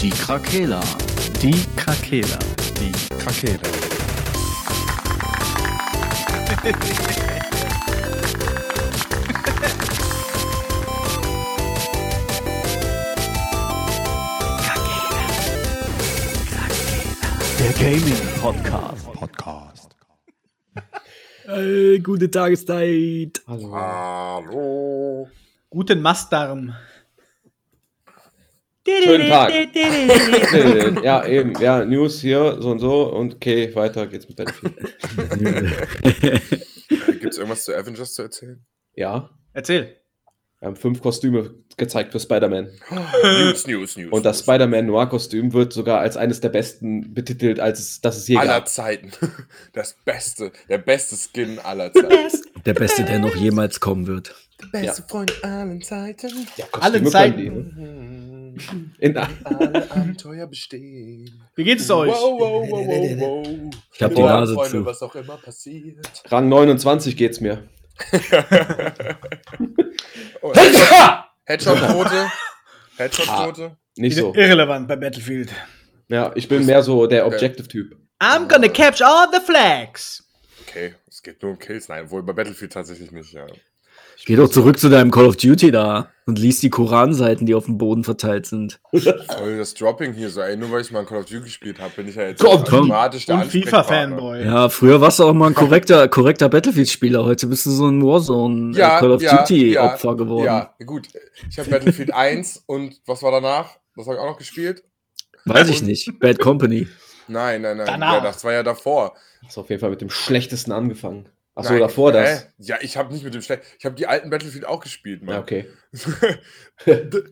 Die Krakela. Die Krakela. Die Krakela. Der Gaming Podcast. Podcast. Äh, gute Tageszeit. Hallo. Guten Mastdarm. Schönen Tag. Ja, eben. Ja, News hier, so und so. Und okay, weiter geht's mit Battlefield. Gibt es irgendwas zu Avengers zu erzählen? Ja, Erzähl. wir haben fünf Kostüme gezeigt für Spider-Man. News, News, News. Und das. Spider-Man Noir-Kostüm wird sogar als eines der besten betitelt, als es, das es je aller gab. Zeiten. Das Beste. Der beste Skin aller Zeiten. Der Beste, der noch jemals kommen wird. Der beste Freund aller Zeiten. Ja, Alle Kostüme Zeiten. können die, ne? In, Alle Abenteuer bestehen. Wie geht's euch? Wow, wow, wow, wow, wow. Ich hab die Nase Freunde, zu. was auch immer passiert. Rang 29 geht's mir. Oh, Headshot-Quote. Headshot-Quote. Nicht so. Irrelevant bei Battlefield. Ja, ich bin mehr so der Objective-Typ. I'm gonna capture all the flags. Okay, es geht nur um Kills. Nein, wohl bei Battlefield tatsächlich nicht, ja. Geh doch zurück zu deinem Call of Duty da und lies die Koranseiten, die auf dem Boden verteilt sind. Voll das Dropping hier so, ey, nur weil ich mal ein Call of Duty gespielt habe, bin ich ja jetzt Komm, komm. automatisch der Und Ansprechpartner. FIFA-Fanboy. Ja, früher warst du auch mal ein korrekter, korrekter Battlefield-Spieler. Heute bist du so ein Warzone, Ja, äh, Call of ja, Duty-Opfer ja, geworden. Ja, gut. Ich habe Battlefield 1 und was war danach? Das habe ich auch noch gespielt? Weiß ich nicht. Bad Company. Nein, nein, nein. Danach. Ja, das war ja davor. Hast auf jeden Fall mit dem schlechtesten angefangen. Achso, Nein, davor hä? das. Ja, ich habe nicht mit dem schlecht. Ich habe die alten Battlefield auch gespielt, Mann. Ja, okay.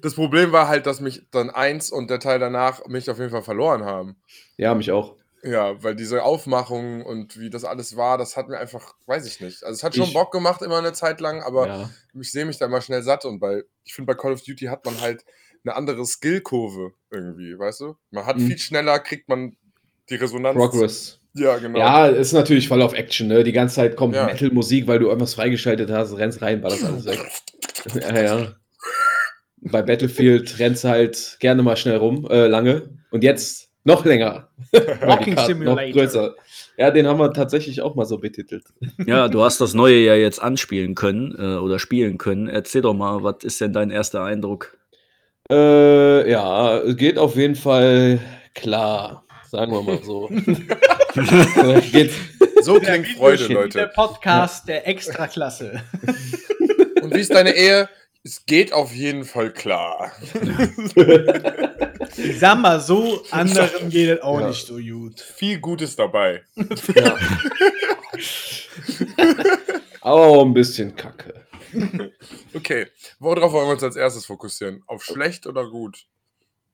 Das Problem war halt, dass mich dann eins und der Teil danach mich auf jeden Fall verloren haben. Ja, mich auch. Ja, weil diese Aufmachung und wie das alles war, das hat mir einfach, weiß ich nicht. Also es hat schon Ich- Bock gemacht immer eine Zeit lang, aber Ja. ich sehe mich da mal schnell satt und bei, ich finde, bei Call of Duty hat man halt eine andere Skillkurve irgendwie, weißt du? Man hat Mhm. viel schneller, kriegt man die Resonanz. Progress. Ja, genau. Ja, ist natürlich voll auf Action, ne? Die ganze Zeit kommt Ja. Metal-Musik, weil du irgendwas freigeschaltet hast, rennst rein, war das alles weg. ja, ja. Bei Battlefield rennst du halt gerne mal schnell rum, äh, lange. Und jetzt noch länger. Walking Simulator. Noch größer. Ja, den haben wir tatsächlich auch mal so betitelt. Ja, du hast das Neue ja jetzt anspielen können äh, oder spielen können. Erzähl doch mal, was ist denn dein erster Eindruck? Äh, ja, geht auf jeden Fall klar. Sagen wir mal so. So klingt Freude, Der Leute. Podcast der Extraklasse. Und wie ist deine Ehe? Es geht auf jeden Fall klar. Ich sag mal so, anderen geht es auch Ja. nicht so gut. Viel Gutes dabei. ja. Aber auch ein bisschen kacke. Okay, worauf wollen wir uns als erstes fokussieren? Auf schlecht oder gut?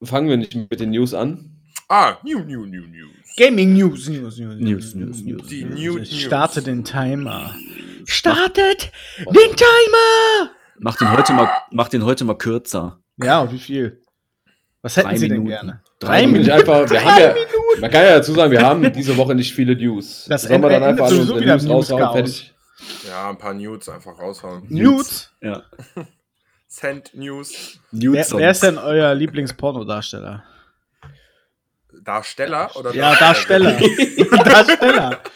Fangen wir nicht mit den News an. Ah, new, new, new, news. Gaming News, News, News, News, News, News. Die New News. Starte den Timer. Startet den Timer! Mach den heute mal, mach den heute mal kürzer. Ja, und wie viel? Was hätten Drei Sie denn Minuten. gerne? Drei Nicht Minuten. einfach, wir haben ja, man kann ja dazu sagen, wir haben diese Woche nicht viele News. Das Sollen wir dann einfach alle unsere News raushauen, fertig? Ja, ein paar Nudes einfach raushauen. Nudes? Ja. Send News. Wer, wer ist denn euer Lieblingspornodarsteller? Darsteller oder Ja, Darsteller. Darsteller.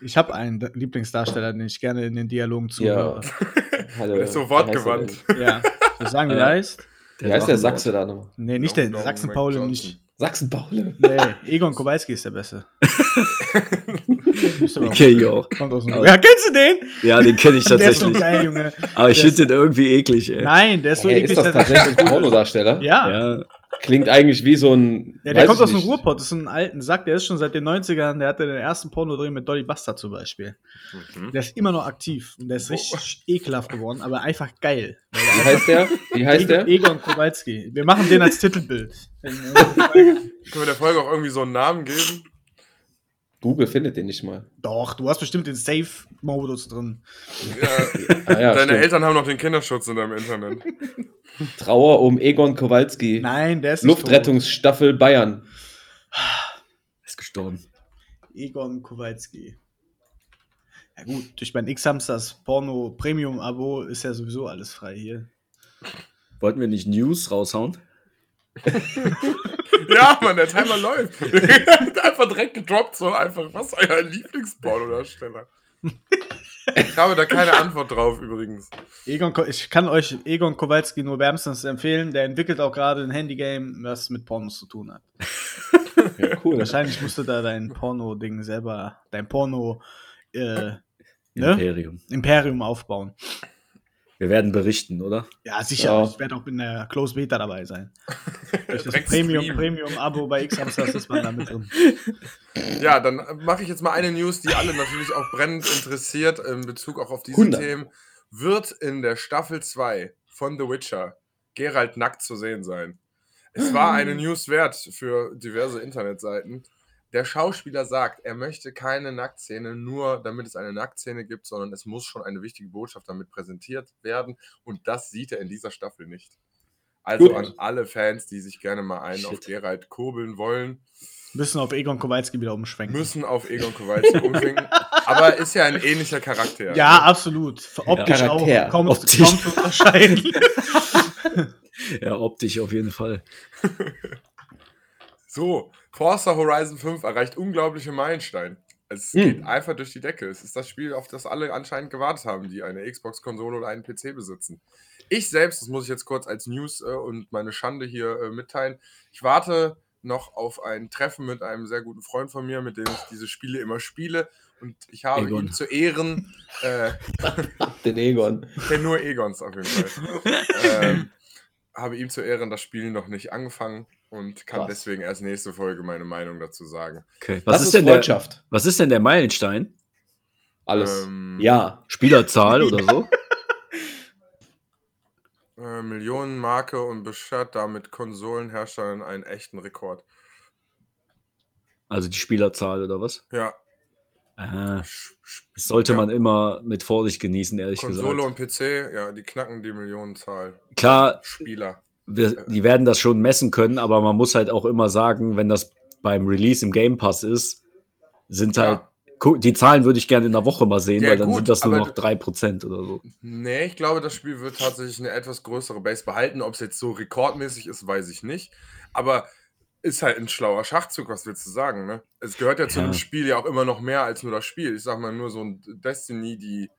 Ich habe einen Da- Lieblingsdarsteller, den ich gerne in den Dialogen Ja. zuhöre. Hallo, Der ist so wortgewandt. der Ja. Ich sagen, wie Äh, der heißt? Wie heißt der Sachse da nochmal? Nee, nicht der Long, long Sachsen-Paul Mac nicht. Sachsen-Paule. Nee, Egon Kowalski ist der Beste. Okay, jo. Kommt aus dem Ja, kennst du den? Ja, den kenne ich Der ist so tatsächlich. geil, Junge. Aber ich Der finde den irgendwie eklig, ey. Nein, der ist so Hey, eklig. ist das tatsächlich ein Pornodarsteller? Ja. ja. Ja, Klingt eigentlich wie so ein. der weiß kommt aus dem. Ruhrpott, das ist ein alten Sack, der ist schon seit den 90ern, der hatte den ersten Pornodreh mit Dolly Buster zum Beispiel. Mhm. Der ist immer noch aktiv und der ist richtig ekelhaft geworden, aber einfach geil. Wie heißt der? Wie heißt der? Egon Kowalski. Wir machen den als Titelbild. Können wir der Folge auch irgendwie so einen Namen geben? Google findet den nicht mal. Doch, du hast bestimmt den Safe-Modus drin. Ja, Ah, ja, deine stimmt. Eltern haben noch den Kinderschutz in deinem Internet. Trauer um Egon Kowalski. Nein, der ist Luftrettungsstaffel Bayern. ist gestorben. tot. Egon Kowalski. Ja gut, durch mein X-Hamsters Porno Premium-Abo ist ja sowieso alles frei hier. Wollten wir nicht News raushauen? Ja, Mann, der Timer läuft. einfach direkt gedroppt, so einfach. Was ist euer Lieblingspornodarsteller? Ich habe da keine Antwort drauf übrigens. Egon, ich kann euch Egon Kowalski nur wärmstens empfehlen. Der entwickelt auch gerade ein Handygame, was mit Pornos zu tun hat. Ja, cool. Wahrscheinlich musst du da dein Porno-Ding selber, dein Porno äh, ne? Imperium. Imperium aufbauen. Wir werden berichten, oder? Ja, sicher. Ja. Ich werde auch in der Close Beta dabei sein. Durch das Direkt Premium. Premium-Abo bei X-Hamsters ist man da mit drin. Ja, dann mache ich jetzt mal eine News, die alle natürlich auch brennend interessiert in Bezug auch auf diese 100. Themen. Wird in der Staffel 2 von The Witcher Geralt nackt zu sehen sein? Es war eine News wert für diverse Internetseiten. Der Schauspieler sagt, er möchte keine Nacktszene, nur damit es eine Nacktszene gibt, sondern es muss schon eine wichtige Botschaft damit präsentiert werden. Und das sieht er in dieser Staffel nicht. Also Gut. an alle Fans, die sich gerne mal einen auf Shit. Geralt kurbeln wollen, Müssen auf Egon Kowalski wieder umschwenken. müssen auf Egon Kowalski umschwenken. Aber ist ja ein ähnlicher Charakter. Ja, absolut. Optisch Charakter. auch. Kaum, Optisch. kaum zu unterscheiden. Ja, optisch auf jeden Fall. So, Forza Horizon 5 erreicht unglaubliche Meilensteine. Es Hm. geht einfach durch die Decke. Es ist das Spiel, auf das alle anscheinend gewartet haben, die eine Xbox-Konsole oder einen PC besitzen. Ich selbst, das muss ich jetzt kurz als News äh, und meine Schande hier äh, mitteilen, ich warte noch auf ein Treffen mit einem sehr guten Freund von mir, mit dem ich diese Spiele immer spiele. Und ich habe Egon. ihm zu Ehren, äh, Den Egon. Ich kenne nur Egons auf jeden Fall. ähm, habe ihm zu Ehren das Spiel noch nicht angefangen und kann Krass. deswegen erst nächste Folge meine Meinung dazu sagen. Okay. Was Was, ist, ist denn der, was ist denn der Meilenstein? Alles. Ähm, ja. Spielerzahl oder so? Äh, Millionenmarke und beschert damit Konsolenherstellern einen echten Rekord. Also die Spielerzahl oder was? Ja. Das sollte ja. man immer mit Vorsicht genießen, ehrlich Konsole gesagt. und PC, ja, die knacken die Millionenzahl. Klar, Spieler. wir, die werden das schon messen können, aber man muss halt auch immer sagen, wenn das beim Release im Game Pass ist, sind halt, Ja. die Zahlen würde ich gerne in der Woche mal sehen, Ja, weil dann gut, sind das nur noch du- 3% oder so. Nee, ich glaube, das Spiel wird tatsächlich eine etwas größere Base behalten. Ob es jetzt so rekordmäßig ist, weiß ich nicht. Aber ist halt ein schlauer Schachzug, was willst du sagen, ne? Es gehört ja zu Ja. einem Spiel ja auch immer noch mehr als nur das Spiel. Ich sag mal, nur so ein Destiny, die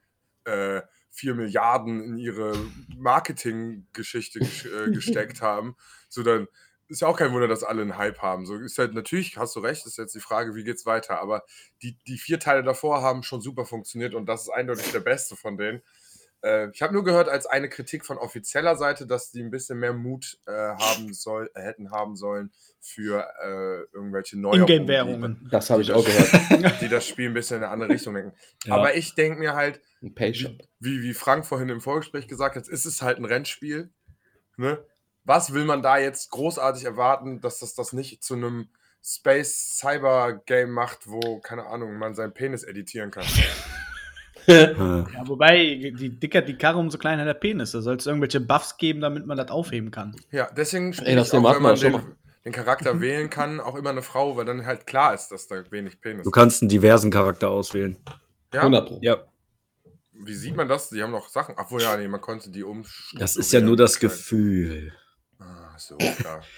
äh, 4 Milliarden in ihre Marketinggeschichte gesch äh, gesteckt haben. So, dann ist ja auch kein Wunder, dass alle einen Hype haben. So ist halt natürlich, hast du recht, ist jetzt die Frage, wie geht's weiter. Aber die, die vier Teile davor haben schon super funktioniert und das ist eindeutig der beste von denen. Äh, ich habe nur gehört als eine Kritik von offizieller Seite, dass die ein bisschen mehr Mut äh, haben soll, äh, hätten haben sollen für äh, irgendwelche Neuerungen, Ingame-Währungen. Das habe ich auch gehört. die, das Spiel ein bisschen in eine andere Richtung denken. Ja. Aber ich denke mir halt, wie, wie Frank vorhin im Vorgespräch gesagt hat, ist es halt ein Rennspiel. Ne? Was will man da jetzt großartig erwarten, dass das das nicht zu einem Space Cyber Game macht, wo, keine Ahnung, man seinen Penis editieren kann? Ja, wobei, die dicker die Karre, umso kleiner der Penis. Da soll es irgendwelche Buffs geben, damit man das aufheben kann. Ja, deswegen Ey, das ich auch, wenn man schon den, mal. den Charakter wählen kann, auch immer eine Frau, weil dann halt klar ist, dass da wenig Penis Du kannst einen diversen Charakter auswählen. Ja, 100 Pro. Ja, wie sieht man das? Die haben noch Sachen. Ach wohl, ja, nee, man konnte die um. das ist ja nur das Gefühl. Ah, so, klar.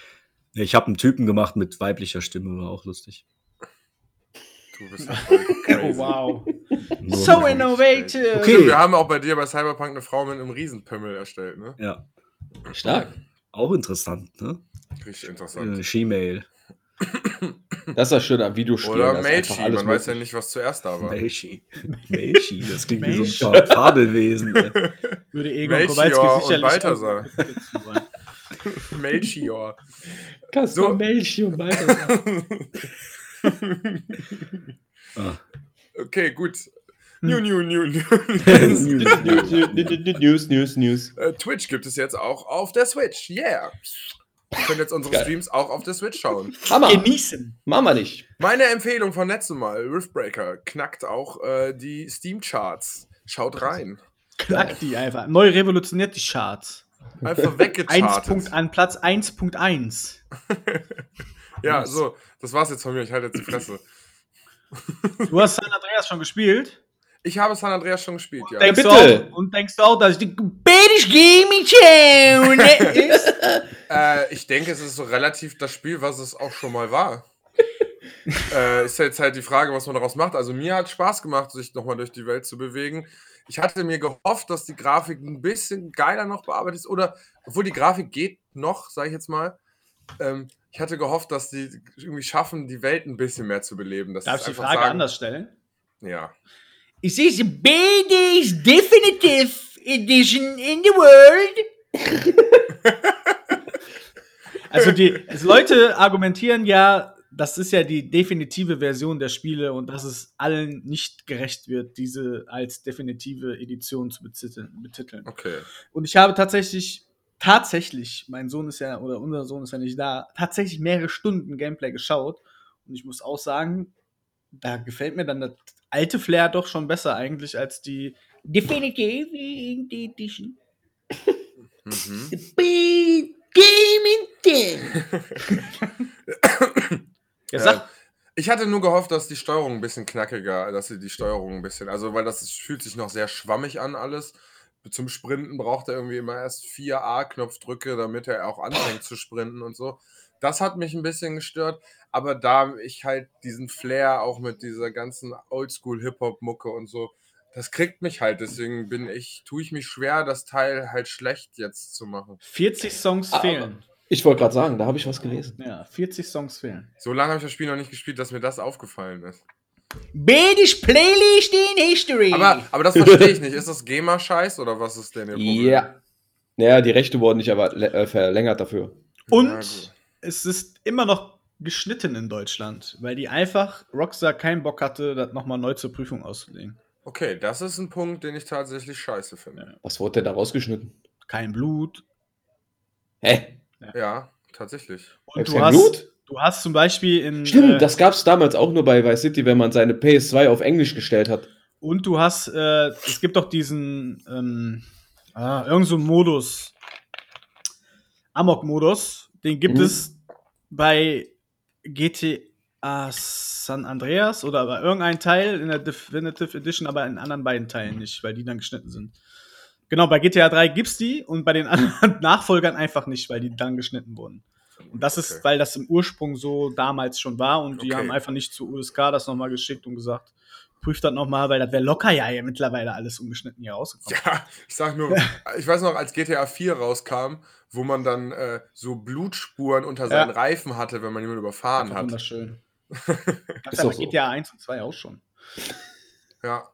Ich habe einen Typen gemacht mit weiblicher Stimme, war auch lustig. Du bist ja crazy. Oh, wow. So innovative. Okay. Stimmt, wir haben auch bei dir bei Cyberpunk eine Frau mit einem Riesenpimmel erstellt, ne? Ja, Stark. auch interessant, ne? Richtig interessant. Äh, She-Mail. Das ist das Schöne am Videospiel. Oder alles man weiß ja möglich. nicht, was zuerst da war. Melchi. Melchi, das klingt wie so ein. Fabelwesen. ey. Würde Egon Melchior Kowalski sicherlich Balthasar. Melchior. Kaspar So. Melchi und weiter. Ah. okay, gut. New, new, new, new. News, News, News. Äh, Twitch gibt es jetzt auch auf der Switch. Yeah. Wir können jetzt unsere Geil. Streams auch auf der Switch schauen. Hammer. Genießen. Machen wir nicht. Meine Empfehlung von letztem Mal, Riftbreaker, knackt auch äh, die Steam-Charts. Schaut rein. Knackt die einfach. Neu revolutioniert die Charts. Einfach 1 weggechartet. Punkt, an Platz 1.1. Ja, so, das war's jetzt von mir. Ich halte jetzt die Fresse. Du hast San Andreas schon gespielt? Ich habe San Andreas schon gespielt, ja. Denkst bitte. Du auch, und denkst du auch, dass die British Gaming? Äh, ich denke, es ist so relativ das Spiel, was es auch schon mal war. äh, ist jetzt halt die Frage, was man daraus macht. Also mir hat Spaß gemacht, sich nochmal durch die Welt zu bewegen. Ich hatte mir gehofft, dass die Grafik ein bisschen geiler noch bearbeitet ist. Oder, obwohl die Grafik geht noch, sage ich jetzt mal. Ähm, ich hatte gehofft, dass die irgendwie schaffen, die Welt ein bisschen mehr zu beleben. Dass Darf ich die Frage sagen- anders stellen? Ja. Is this the biggest definitive edition in the world? also die also Leute argumentieren ja, das ist ja die definitive Version der Spiele und dass es allen nicht gerecht wird, diese als definitive Edition zu betiteln. Okay. Und ich habe tatsächlich, tatsächlich, mein Sohn ist ja, oder unser Sohn ist ja nicht da, tatsächlich mehrere Stunden Gameplay geschaut. Und ich muss auch sagen, da gefällt mir dann das alte Flair doch schon besser eigentlich als die Definitive Edition. Mhm. Ja, sag, Ich hatte nur gehofft, dass die Steuerung ein bisschen knackiger, dass sie die Steuerung ein bisschen, also weil das fühlt sich noch sehr schwammig an alles. Zum Sprinten braucht er irgendwie immer erst vier A-Knopfdrücke, damit er auch anfängt zu sprinten und so. Das hat mich ein bisschen gestört, aber da ich halt diesen Flair auch mit dieser ganzen Oldschool-Hip-Hop-Mucke und so, das kriegt mich halt. Deswegen bin ich, tue ich mich schwer, das Teil halt schlecht jetzt zu machen. 40 Songs Aber- fehlen. Ich wollte gerade sagen, da habe ich was gelesen. Ja, 40 Songs fehlen. So lange habe ich das Spiel noch nicht gespielt, dass mir das aufgefallen ist. Biggest Playlist in History. Aber, aber das verstehe ich nicht. Ist das Gamer-Scheiß oder was ist denn ihr Problem? Ja. Naja, die Rechte wurden nicht aber äh, verlängert dafür. Und gut. es ist immer noch geschnitten in Deutschland, weil die einfach Rockstar keinen Bock hatte, das nochmal neu zur Prüfung auszulegen. Okay, das ist ein Punkt, den ich tatsächlich scheiße finde. Was wurde denn da rausgeschnitten? Kein Blut. Hä? Ja, tatsächlich. Und du kein hast, Blut? Du hast zum Beispiel in. Stimmt, äh, das gab es damals auch nur bei Vice City, wenn man seine PS2 auf Englisch gestellt hat. Und du hast, äh, es gibt doch diesen, ähm, ah, irgend so einen Modus. Amok-Modus. Den gibt Mhm. es bei GTA San Andreas oder bei irgendeinem Teil in der Definitive Edition, aber in anderen beiden Teilen nicht, weil die dann geschnitten sind. Genau, bei GTA 3 gibt's die und bei den anderen Nachfolgern einfach nicht, weil die dann geschnitten wurden. Und das ist, Okay. weil das im Ursprung so damals schon war und die Okay. haben einfach nicht zu USK das nochmal geschickt und gesagt, prüft das nochmal, weil das wäre locker ja hier mittlerweile alles ungeschnitten hier rausgekommen. Ja, ich sag nur, ich weiß noch, als GTA 4 rauskam, wo man dann äh, so Blutspuren unter seinen Ja. Reifen hatte, wenn man jemanden überfahren Einfach hat. wunderschön. Das Ist ist auch aber so. GTA 1 und 2 auch schon. Ja.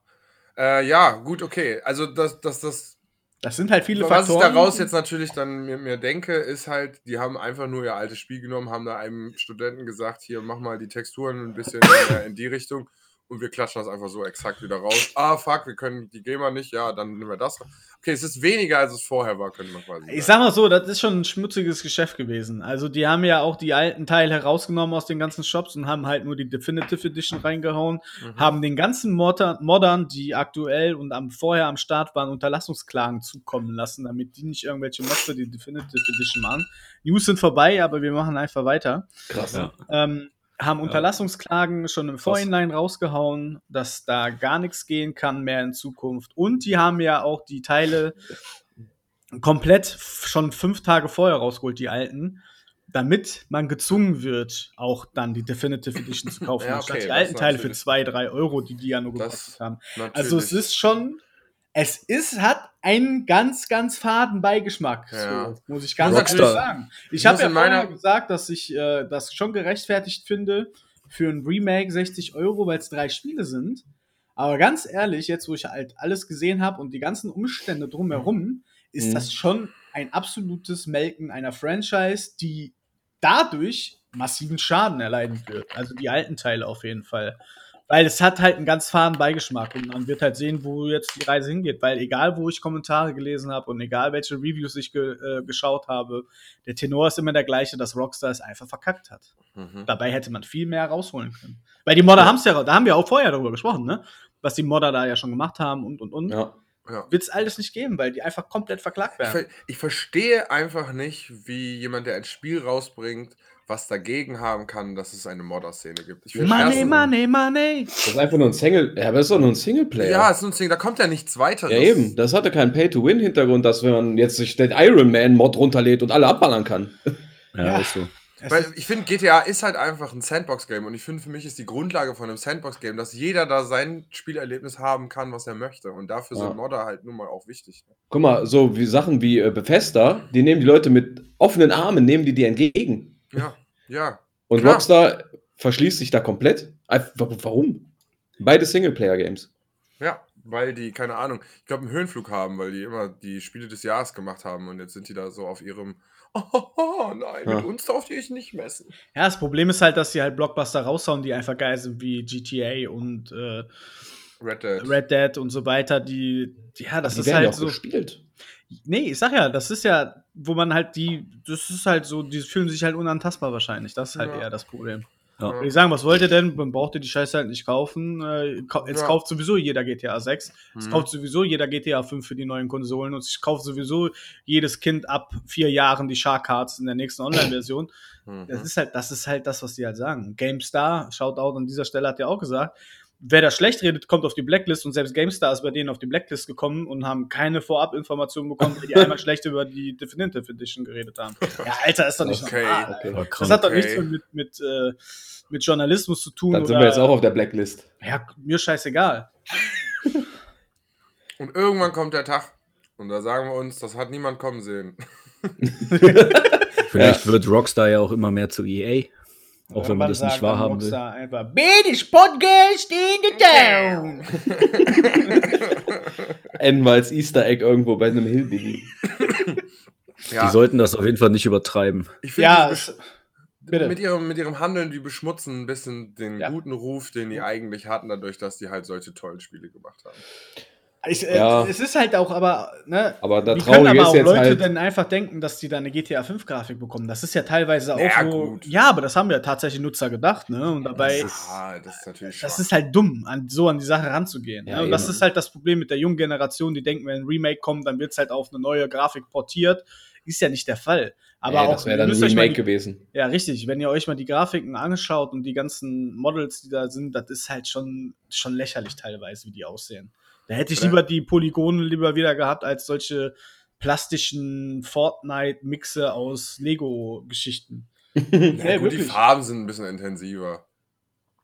Äh, ja, gut, okay. Also das, das, das, Das sind halt viele was ich Faktoren. daraus jetzt natürlich dann mir, mir denke, ist halt, die haben einfach nur ihr altes Spiel genommen, haben da einem Studenten gesagt, hier, mach mal die Texturen ein bisschen in die Richtung und wir klatschen das einfach so exakt wieder raus. Ah, fuck, wir können die Gamer nicht, ja, dann nehmen wir das. Okay, es ist weniger, als es vorher war, könnte man quasi Ich sagen. sag mal so, das ist schon ein schmutziges Geschäft gewesen. Also die haben ja auch die alten Teile herausgenommen aus den ganzen Shops und haben halt nur die Definitive Edition reingehauen, Mhm. haben den ganzen Modern, Modern, die aktuell und am, vorher am Start waren, Unterlassungsklagen zukommen lassen, damit die nicht irgendwelche Mods für die Definitive Edition machen. News sind vorbei, aber wir machen einfach weiter. Krass. Ja. ähm, haben Unterlassungsklagen schon im Vorhinein rausgehauen, dass da gar nichts gehen kann mehr in Zukunft. Und die haben ja auch die Teile komplett schon fünf Tage vorher rausgeholt, die alten, damit man gezwungen wird, auch dann die Definitive Edition zu kaufen, Ja, anstatt okay, die das alten Teile für zwei, drei Euro, die die ja nur gekostet haben. Natürlich. Also es ist schon, es ist, hat einen ganz, ganz faden Beigeschmack, Ja. so, muss ich ganz Rockstar. ehrlich sagen. Ich habe ja in meiner- vorher gesagt, dass ich äh, das schon gerechtfertigt finde für ein Remake 60 Euro, weil es drei Spiele sind. Aber ganz ehrlich, jetzt wo ich halt alles gesehen habe und die ganzen Umstände drumherum, ist Mhm. das schon ein absolutes Melken einer Franchise, die dadurch massiven Schaden erleiden wird. Also die alten Teile auf jeden Fall. Weil es hat halt einen ganz faden Beigeschmack und man wird halt sehen, wo jetzt die Reise hingeht. Weil egal, wo ich Kommentare gelesen habe und egal, welche Reviews ich ge äh, geschaut habe, der Tenor ist immer der gleiche, dass Rockstar es einfach verkackt hat. Mhm. Dabei hätte man viel mehr rausholen können. Weil die Modder haben es ja, da haben wir auch vorher darüber gesprochen, ne? Was die Modder da ja schon gemacht haben und und und. Ja. Ja. wird es alles nicht geben, weil die einfach komplett verklagt Ich, werden. ver ich verstehe einfach nicht, wie jemand, der ein Spiel rausbringt, was dagegen haben kann, dass es eine Modder-Szene gibt. Ich find Money, money, money. Das ist einfach nur ein Single. Ja, aber das ist doch nur ein Singleplayer. Ja, es ist ein Ding, da kommt ja nichts weiteres. Ja, eben. Das hatte keinen Pay-to-Win-Hintergrund, dass wenn man jetzt sich den Iron Man-Mod runterlädt und alle abballern kann. Ja, Ja. ist so. Weil ich finde, GTA ist halt einfach ein Sandbox-Game und ich finde, für mich ist die Grundlage von einem Sandbox-Game, dass jeder da sein Spielerlebnis haben kann, was er möchte. Und dafür Ja. sind Modder halt nun mal auch wichtig. Guck mal, so wie Sachen wie äh, Bethesda, die nehmen die Leute mit offenen Armen, nehmen die dir entgegen. Ja, ja. Und Klar. Rockstar verschließt sich da komplett. Warum? Beide Singleplayer-Games. Ja, weil die, keine Ahnung, ich glaube, einen Höhenflug haben, weil die immer die Spiele des Jahres gemacht haben und jetzt sind die da so auf ihrem, oh, nein, Ja. mit uns darf ich nicht messen. Ja, das Problem ist halt, dass sie halt Blockbuster raushauen, die einfach geil sind, wie GTA und äh, Red Dead. Red Dead und so weiter. Die, die- ja, das die ist werden ja halt auch so. gespielt. Nee, ich sag ja, das ist ja, wo man halt die, das ist halt so, die fühlen sich halt unantastbar wahrscheinlich. Das ist halt Ja. eher das Problem. Ja. Würde ich sagen, was wollt ihr denn? Man braucht ihr die Scheiße halt nicht kaufen. Äh, kau- Jetzt Ja. kauft sowieso jeder GTA 6. Es Mhm. kauft sowieso jeder GTA 5 für die neuen Konsolen und es kauft sowieso jedes Kind ab vier Jahren die Shark Cards in der nächsten Online-Version. Mhm. Das ist halt, das ist halt das, was die halt sagen. GameStar, Shoutout an dieser Stelle, hat ja auch gesagt, wer da schlecht redet, kommt auf die Blacklist und selbst GameStar ist bei denen auf die Blacklist gekommen und haben keine Vorabinformationen bekommen, weil die einmal schlecht über die Definitive Edition geredet haben. Ja, Alter, ist doch nicht Okay. normal. Okay. Das hat doch nichts mit, mit, äh, mit Journalismus zu tun. Dann sind oder- wir jetzt auch auf der Blacklist. Ja, mir scheißegal. Und irgendwann kommt der Tag und da sagen wir uns, das hat niemand kommen sehen. Vielleicht wird Rockstar ja auch immer mehr zu EA. Auch wenn man das nicht wahrhaben will. Einfach, Biggest Podcast in the town. Enden wir als Easter Egg irgendwo bei einem Hillbilly. Ja, Die sollten das auf jeden Fall nicht übertreiben. ich finde, Ja, mit, ihrem, mit ihrem Handeln, die beschmutzen ein bisschen den Ja. guten Ruf, den die eigentlich hatten, dadurch, dass die halt solche tollen Spiele gemacht haben. Ich, äh, Ja. Es ist halt auch, aber, ne, Aber da Wie können aber ist auch jetzt Leute halt. denn einfach denken, dass die da eine GTA 5 Grafik bekommen? Das ist ja teilweise auch Ja, so. gut. Ja, aber das haben ja tatsächlich Nutzer gedacht, ne? Und dabei, Das ist, ah, das ist natürlich das schwach. ist halt dumm, an, so an die Sache ranzugehen. Ja, ne? Und das ist halt das Problem mit der jungen Generation, die denken, wenn ein Remake kommt, dann wird es halt auf eine neue Grafik portiert. Ist ja nicht der Fall. Aber auch, das wäre dann ein Remake die- gewesen. Ja, richtig. Wenn ihr euch mal die Grafiken angeschaut und die ganzen Models, die da sind, das ist halt schon, schon lächerlich teilweise, wie die aussehen. Da hätte ich lieber die Polygone lieber wieder gehabt, als solche plastischen Fortnite-Mixe aus Lego-Geschichten. ja, Ja, gut, die. Farben sind ein bisschen intensiver.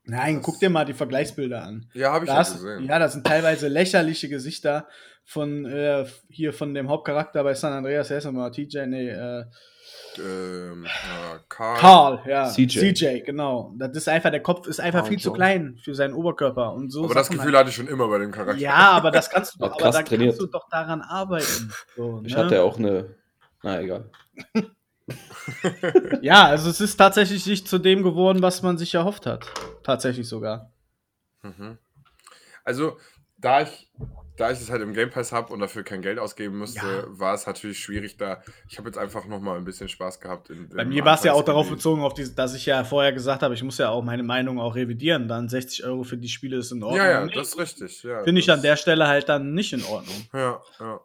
Nein, Das- guck dir mal die Vergleichsbilder an. Ja, habe ich Da hast, gesehen. ja, das sind teilweise lächerliche Gesichter von äh, hier von dem Hauptcharakter bei San Andreas, der ist nochmal TJ, nee, äh, Ähm, ja, Karl. Karl, ja. CJ. CJ, genau. Das ist einfach, der Kopf ist einfach Carl viel zu Jones. klein für seinen Oberkörper. Und so Aber das Gefühl hatte ich schon immer bei dem Charakter. halt. Ja, aber das kannst du, aber krass da trainiert. kannst du doch daran arbeiten. So, Ich ne? hatte auch eine. Na, egal. Ja, also es ist tatsächlich nicht zu dem geworden, was man sich erhofft hat. Tatsächlich sogar. Mhm. Also, da ich, da ich es halt im Game Pass habe und dafür kein Geld ausgeben musste, Ja. war es natürlich schwierig da. Ich habe jetzt einfach noch mal ein bisschen Spaß gehabt. In, Bei mir war es ja auch darauf bezogen, auf die, dass ich ja vorher gesagt habe, ich muss ja auch meine Meinung auch revidieren. Dann 60 Euro für die Spiele ist in Ordnung. Ja, ja, Nee, das ist richtig. Ja, Finde ich das- an der Stelle halt dann nicht in Ordnung. Ja, ja.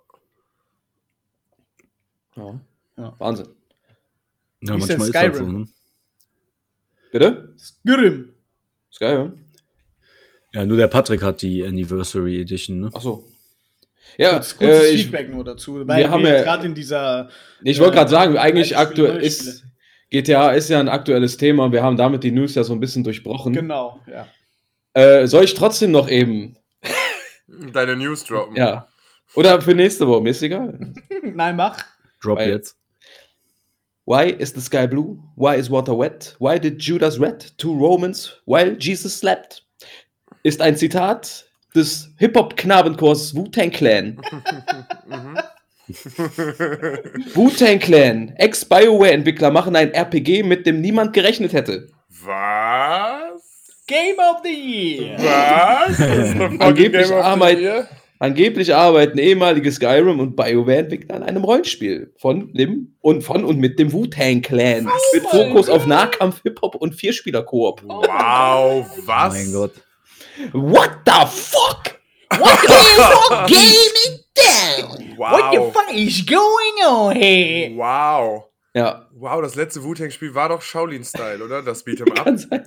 Ja. Ja. Wahnsinn. Ja, Wie ist manchmal ist halt so. Skyrim? Ne? Bitte? Skyrim. Skyrim? Ja, nur der Patrick hat die Anniversary Edition. Ne? Achso. Ja, Kurz, kurzes äh, ich, Feedback nur dazu. Weil haben wir ja- gerade in dieser. ich wollte gerade sagen, äh, eigentlich aktuell ist GTA ist ja ein aktuelles Thema. Wir haben damit die News ja so ein bisschen durchbrochen. Genau, ja. Äh, soll ich trotzdem noch eben? Deine News droppen. Ja. Oder für nächste Woche, mir ist egal. Nein, mach. Drop Weil- jetzt. Why is the sky blue? Why is water wet? Why did Judas red two Romans while Jesus slept? Ist ein Zitat des Hip-Hop-Knabenchors Wu-Tang Clan. Mhm. Wu-Tang Clan, Ex-BioWare-Entwickler machen ein RPG, mit dem niemand gerechnet hätte. Was? Game of the Year. Was? Angeblich Game of the Arbeit- Year? Angeblich arbeiten ehemalige Skyrim und BioWare-Entwickler an einem Rollenspiel von dem und von und mit dem Wu-Tang Clan. Mit Fokus auf Nahkampf, Hip-Hop und Vierspieler-Koop. Wow, was? Mein Gott. What the fuck? What the in down. What the fuck is going on here? Wow. Ja, Wow, das letzte Wu-Tang-Spiel war doch Shaolin-Style, oder? Das Beat'em Up.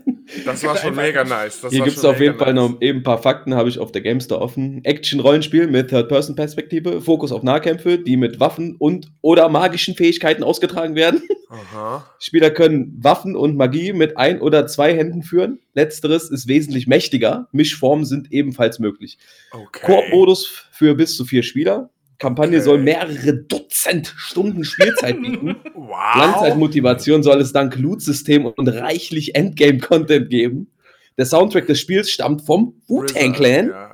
Das war schon mega nice. Das Hier gibt es auf jeden mega Fall nice. noch eben ein paar Fakten, habe ich auf der GameStar offen. Action-Rollenspiel mit Third-Person-Perspektive, Fokus auf Nahkämpfe, die mit Waffen und oder magischen Fähigkeiten ausgetragen werden. Aha. Spieler können Waffen und Magie mit ein oder zwei Händen führen. Letzteres ist wesentlich mächtiger. Mischformen sind ebenfalls möglich. Okay. Koop-Modus für bis zu vier Spieler. Kampagne Okay. soll mehrere Dutzend Stunden Spielzeit bieten. Wow. Langzeitmotivation soll es dank Loot-System und reichlich Endgame-Content geben. Der Soundtrack des Spiels stammt vom Wu-Tang Clan. Ja.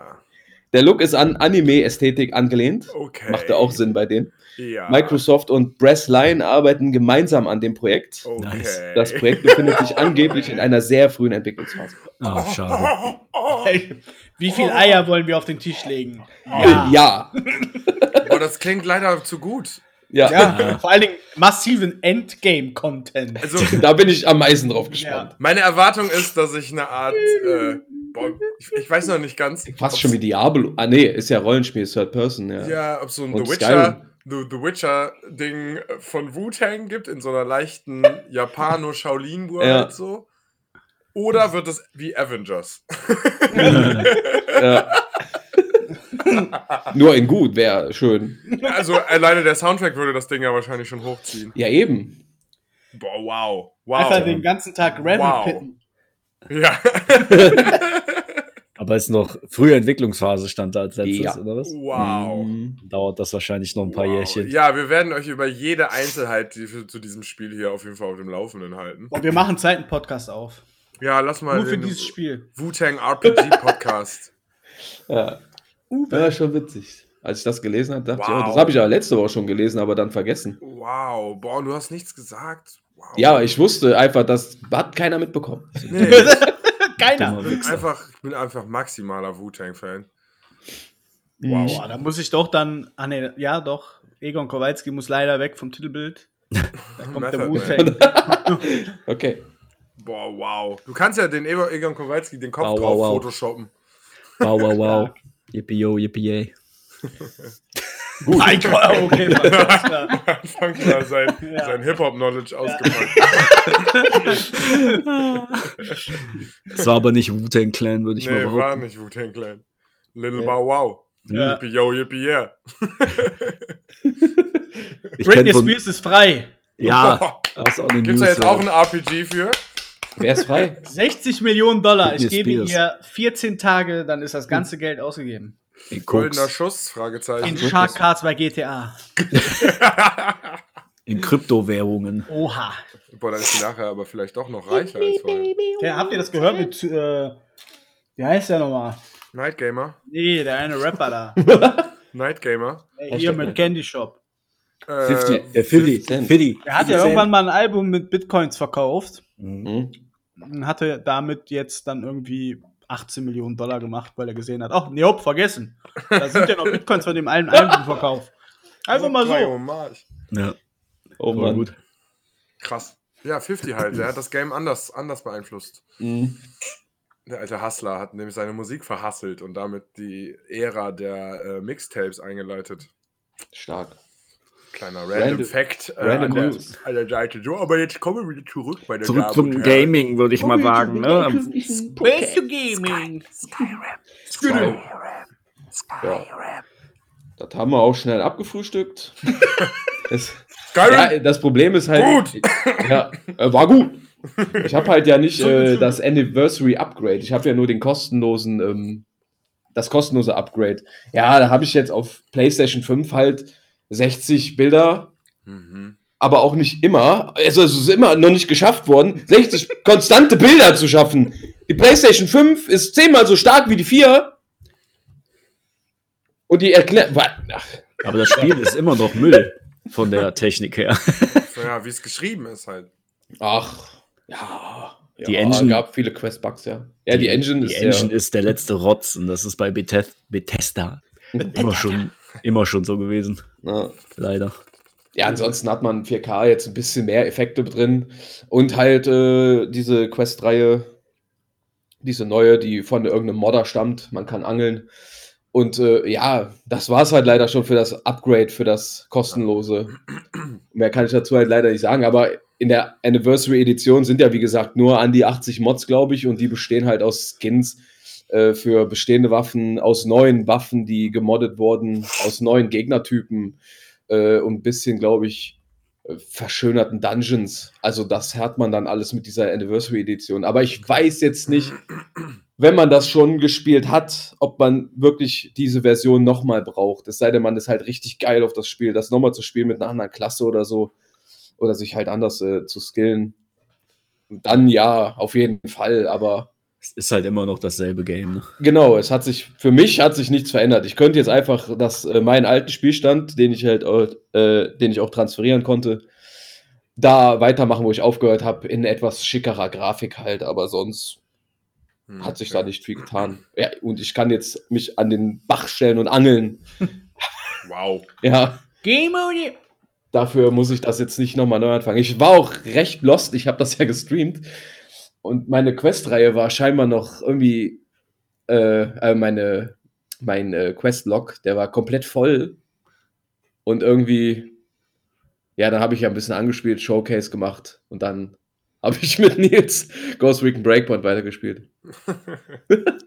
Der Look ist an Anime-Ästhetik angelehnt. Okay. Macht ja auch Sinn bei denen. Ja. Microsoft und Breastline arbeiten gemeinsam an dem Projekt. Okay. Das Projekt befindet sich angeblich in einer sehr frühen Entwicklungsphase. Ah, schade. Hey, Wie viel Eier wollen wir auf den Tisch legen? Ja. Ja. Boah, das klingt leider zu gut. ja. Ja, vor allen Dingen massiven Endgame-Content. Also, Da bin ich am meisten drauf gespannt. meine Erwartung ist, dass ich eine Art. Äh, boah, ich, ich weiß noch nicht ganz. Fast schon wie Diablo. Ah, nee, ist ja Rollenspiel, ist Third Person, ja. Ja, ob so ein Und The. Witcher, The, The Witcher-Ding von Wu-Tang gibt, in so einer leichten Japano-Shaolin-World Ja. so. Oder wird es wie Avengers? Ja. Nur in gut wäre schön. Also alleine der Soundtrack würde das Ding ja wahrscheinlich schon hochziehen. Ja, eben. Boah, wow. Einfach Wow. den ganzen Tag Revan Wow. pitten. Ja. Aber ist noch frühe Entwicklungsphase stand da als letztes, Ja. oder was? wow. Mhm. Dauert das wahrscheinlich noch ein paar wow. Jährchen. Ja, wir werden euch über jede Einzelheit die für, zu diesem Spiel hier auf jeden Fall auf dem Laufenden halten. Und wir machen Zeit einen Podcast auf. Ja, lass mal Nur für den dieses Spiel. Wu-Tang RPG Podcast. Ja. ja, schon witzig. Als ich das gelesen habe, dachte ich, Wow. oh, das habe ich ja letzte Woche schon gelesen, aber dann vergessen. Wow. Boah, du hast nichts gesagt. Wow. Ja, ich wusste einfach, das hat keiner mitbekommen. Nee, Keiner. Dummer Wichser. einfach, ich bin einfach maximaler Wu-Tang-Fan. Wow. Boah, da muss ich doch dann. Ah, nee, ja, doch. Egon Kowalski muss leider weg vom Titelbild. Da kommt der. Wu-Tang. Okay. Boah, wow. Du kannst ja den Egon Kowalski den Kopf Wow, wow, drauf wow. photoshoppen. Wow, wow, wow. Yippie yo, yippie yay. Ein Gott, okay, Mann, alles klar. Anfang klar sein, Ja. sein Hip-Hop-Knowledge ausgepackt. Das war aber nicht Wu-Tang Clan, würde ich nee, mal war behaupten. nicht Wu-Tang Clan. Little Bow Wow. Ja. Yippie yo, yippie yeah. Britney von, Spears ist frei. ja, das ist auch eine Gibt's News. da jetzt ja. auch ein RPG für? Wer ist frei? 60 Millionen Dollar. Ich gebe Spears. ihr 14 Tage, dann ist das ganze Geld ausgegeben. In Goldener Koks, Schuss? Fragezeichen. In Shark Cards bei GTA. in Kryptowährungen. Oha. Boah, dann ist die nachher aber vielleicht doch noch reicher als vorher. Okay, habt ihr das gehört mit. Äh, wie heißt der nochmal? Night Gamer. Nee, der eine Rapper da. Night Gamer. Hier mit Candy Shop. Äh, 50, der Philly. Cent. Philly. Er hat ja irgendwann mal ein Album mit Bitcoins verkauft Mhm. und hatte damit jetzt dann irgendwie 18 Millionen Dollar gemacht, weil er gesehen hat, ach, nee, hopp, vergessen. Da sind ja noch Bitcoins von dem alten Album verkauft. Einfach mal so. Ja, Oh war Mann. gut. Krass. Ja, 50 halt. Der hat das Game anders, anders beeinflusst. Mhm. Der alte Hustler hat nämlich seine Musik verhasselt und damit die Ära der äh, Mixtapes eingeleitet. Stark. Kleiner Random, Random- Fact äh, Random an, der, News. an der Seite. So, aber jetzt kommen wir wieder zurück bei der Zurück Damen zum. Gaming, würde ich mal sagen. Ne? Welche Gaming? Skyrim. Ja. Das haben wir auch schnell abgefrühstückt. das, Skyrim? ja, das Problem ist halt. Gut. Ja, äh, war gut. Ich habe halt ja nicht äh, das Anniversary Upgrade. Ich habe ja nur den kostenlosen, ähm, das kostenlose Upgrade. Ja, da habe ich jetzt auf PlayStation 5 halt 60 Bilder, Mhm. aber auch nicht immer. Also es ist immer noch nicht geschafft worden, 60 konstante Bilder zu schaffen. Die PlayStation 5 ist zehnmal so stark wie die 4. Und die erklärt. Aber das Spiel ist immer noch Müll von der Technik her. So, ja, wie es geschrieben ist halt. ach ja. Die ja, Engine- gab viele Questbugs, ja. Ja, die, Engine die ist Engine ja, ist der letzte Rotz und das ist bei Bethes Bethesda immer schon, immer schon so gewesen. Ja. Leider. Ja, ansonsten hat man 4K jetzt ein bisschen mehr Effekte drin und halt äh, diese Quest-Reihe, diese neue, die von irgendeinem Modder stammt. Man kann angeln Und äh, ja, das war es halt leider schon für das Upgrade, für das kostenlose. Mehr kann ich dazu halt leider nicht sagen, aber in der Anniversary Edition sind ja, wie gesagt, nur an die 80 Mods, glaube ich, und die bestehen halt aus Skins äh, für bestehende Waffen, aus neuen Waffen, die gemoddet wurden, aus neuen Gegnertypen äh, und ein bisschen, glaube ich, äh, verschönerten Dungeons. Also das hat man dann alles mit dieser Anniversary Edition. Aber ich weiß jetzt nicht, wenn man das schon gespielt hat, ob man wirklich diese Version nochmal braucht. Es sei denn, man ist halt richtig geil auf das Spiel, das nochmal zu spielen mit einer anderen Klasse oder so. Oder sich halt anders äh, zu skillen. Dann ja, auf jeden Fall, aber Es ist halt immer noch dasselbe Game. Ne? Genau, es hat sich, für mich hat sich nichts verändert. Ich könnte jetzt einfach das, äh, meinen alten Spielstand, den ich halt, äh, den ich auch transferieren konnte, da weitermachen, wo ich aufgehört habe, in etwas schickerer Grafik halt, aber sonst Hm, hat sich ja. da nicht viel getan. Ja, und ich kann jetzt mich an den Bach stellen und angeln. Wow. Ja, Game Mode. dafür muss ich das jetzt nicht nochmal neu anfangen. Ich war auch recht lost, ich habe das ja gestreamt. Und meine Quest-Reihe war scheinbar noch irgendwie, äh, äh, meine, mein äh, Quest-Log, der war komplett voll. Und irgendwie, ja, dann habe ich ja ein bisschen angespielt, Showcase gemacht und dann habe ich mit Nils Ghost Recon Breakpoint weitergespielt.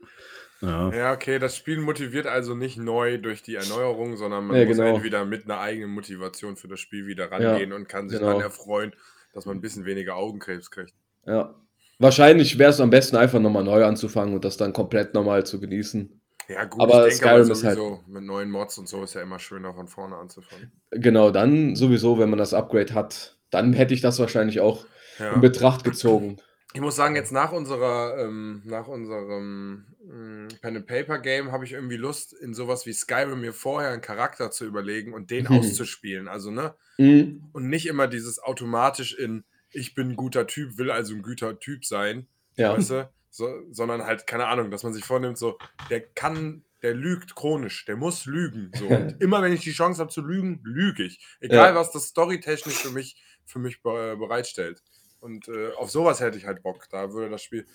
Ja. Ja, okay, das Spiel motiviert also nicht neu durch die Erneuerung, sondern man Ja, muss genau. entweder mit einer eigenen Motivation für das Spiel wieder rangehen und kann sich genau. dann erfreuen, dass man ein bisschen weniger Augenkrebs kriegt. Ja. Wahrscheinlich wäre es am besten, einfach nochmal neu anzufangen und das dann komplett nochmal zu genießen. Ja, gut, Aber ich denke aber Skyrim ist halt- sowieso mit neuen Mods und so ist ja immer schöner von vorne anzufangen. Genau, dann sowieso, wenn man das Upgrade hat, dann hätte ich das wahrscheinlich auch Ja. in Betracht gezogen. Ich muss sagen, jetzt nach unserer, ähm, nach unserem ähm, Pen and Paper Game habe ich irgendwie Lust, in sowas wie Skyrim mir vorher einen Charakter zu überlegen und den Mhm. auszuspielen. Also, ne? Mhm. Und nicht immer dieses automatisch in ich bin ein guter Typ, will also ein guter Typ sein, Ja. weißt du? So, sondern halt, keine Ahnung, dass man sich vornimmt, so, der kann, der lügt chronisch, der muss lügen. So. Und immer wenn ich die Chance habe zu lügen, lüge ich. Egal, Ja. was das storytechnisch für mich, für mich be bereitstellt. Und äh, auf sowas hätte ich halt Bock. Da würde das Spiel,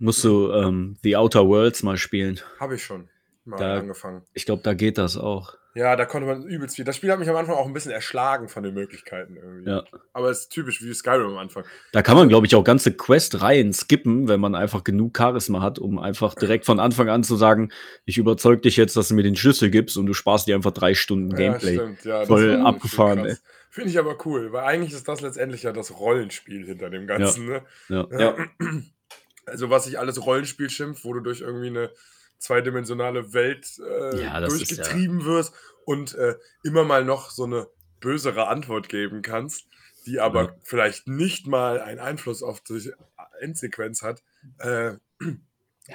Musst du ähm, The Outer Worlds mal spielen. habe ich schon mal Da- angefangen. Ich glaube, da geht das auch. Ja, da konnte man übelst viel. Das Spiel hat mich am Anfang auch ein bisschen erschlagen von den Möglichkeiten irgendwie. Ja. Aber es ist typisch wie Skyrim am Anfang. Da kann man, glaube ich, auch ganze Quest-Reihen skippen, wenn man einfach genug Charisma hat, um einfach direkt von Anfang an zu sagen, ich überzeug dich jetzt, dass du mir den Schlüssel gibst und du sparst dir einfach drei Stunden Gameplay. Ja, stimmt. Ja, Voll abgefahren, krass. Finde ich aber cool, weil eigentlich ist das letztendlich ja das Rollenspiel hinter dem Ganzen. Ne? Ja. Ja. Also was sich alles Rollenspiel schimpft, wo du durch irgendwie eine zweidimensionale Welt äh, Ja, durchgetrieben wirst und äh, immer mal noch so eine bösere Antwort geben kannst, die aber Ja. vielleicht nicht mal einen Einfluss auf die Endsequenz hat. Äh,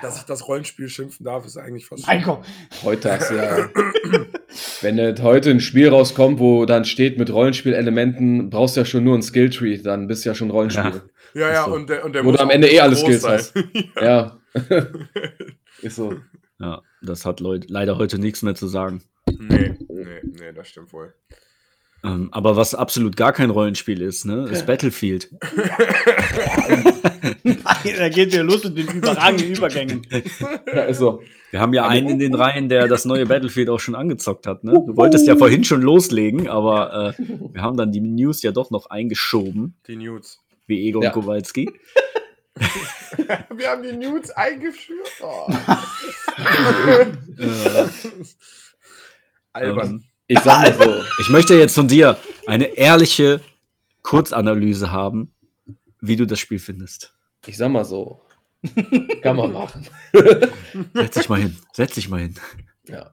Dass ich das Rollenspiel schimpfen darf, ist eigentlich fast Mein Gott. Heute hast du ja. wenn jetzt heute ein Spiel rauskommt, wo dann steht mit Rollenspielelementen, brauchst du ja schon nur ein Skilltree, dann bist du ja schon Rollenspiel. Ja, ja, Ist so. und der, und der Wo muss du am Ende eh alle groß Skills sein. Ja. Ist so. Ja, das hat Leut leider heute nichts mehr zu sagen. nee, nee, nee, das stimmt wohl. Ähm, aber was absolut gar kein Rollenspiel ist, ne, ist Battlefield. da geht der los mit den überragenden Übergängen. Ja, ist so. Wir haben ja einen in den Reihen, der das neue Battlefield auch schon angezockt hat. Ne? Du wolltest ja vorhin schon loslegen, aber äh, wir haben dann die News ja doch noch eingeschoben, Die Nudes. wie Egon Ja. Kowalski. Wir haben die Nudes eingeführt. Oh. Äh, Albern. ähm, Ich sag mal so. ich möchte jetzt von dir eine ehrliche Kurzanalyse haben, wie du das Spiel findest. Ich sag mal so. Kann man machen. Setz dich mal hin. Setz dich mal hin. Ja.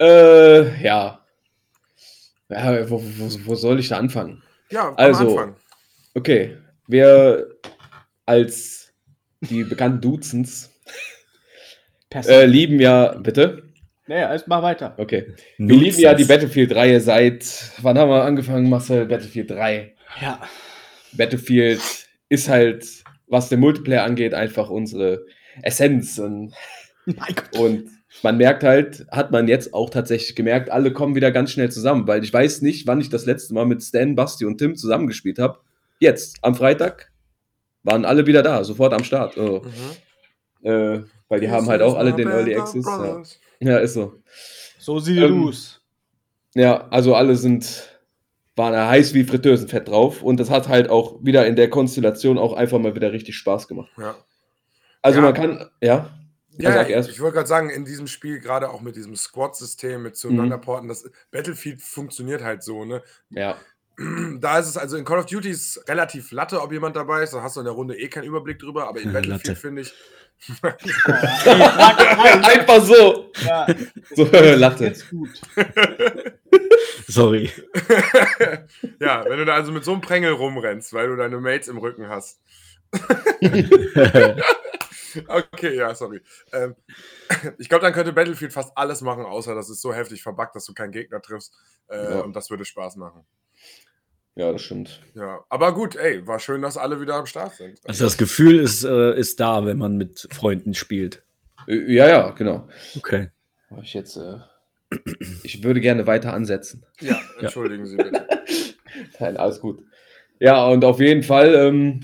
Äh, ja. ja wo, wo, wo soll ich da anfangen? Ja, Also- Anfang. Okay, wir als die bekannten Duzens äh, lieben ja, bitte? Naja, erst mal weiter. Okay. Wir lieben ja die Battlefield-Reihe seit, wann haben wir angefangen, Marcel? Battlefield 3. Ja. Battlefield ist halt, was den Multiplayer angeht, einfach unsere Essenz. Und, und man merkt halt, hat man jetzt auch tatsächlich gemerkt, alle kommen wieder ganz schnell zusammen, weil ich weiß nicht, wann ich das letzte Mal mit Stan, Basti und Tim zusammengespielt habe. Jetzt, am Freitag, waren alle wieder da, sofort am Start. Also, Mhm. äh, weil die haben halt auch alle den Early Access. Ja. Ja, ist so. So sieht Ähm, es aus. Ja, also alle sind, waren da heiß wie Fritteusenfett drauf und das hat halt auch wieder in der Konstellation auch einfach mal wieder richtig Spaß gemacht. Ja. Also Ja. man kann, ja, Ja, ich, ich wollte gerade sagen, in diesem Spiel, gerade auch mit diesem Squad-System, mit zueinanderporten, das Battlefield funktioniert halt so, ne? ja, Da ist es also in Call of Duty ist relativ Latte, ob jemand dabei ist. Da hast du in der Runde eh keinen Überblick drüber, aber in Latte. Battlefield finde ich. einfach so, Ja, so Latte. gut. Sorry. ja, wenn du da also mit so einem Prängel rumrennst, weil du deine Mates im Rücken hast. Okay, ja, sorry. Ähm, ich glaube, dann könnte Battlefield fast alles machen, außer dass es so heftig verbuggt, dass du keinen Gegner triffst. Äh, Ja. Und das würde Spaß machen. Ja, das stimmt. Ja, aber gut, ey, war schön, dass alle wieder am Start sind. Also das Gefühl ist, äh, ist da, wenn man mit Freunden spielt. Ja, ja, genau. Okay. Ich jetzt, äh, ich würde gerne weiter ansetzen. Ja, entschuldigen Sie bitte. Nein, alles gut. Ja, und auf jeden Fall ähm,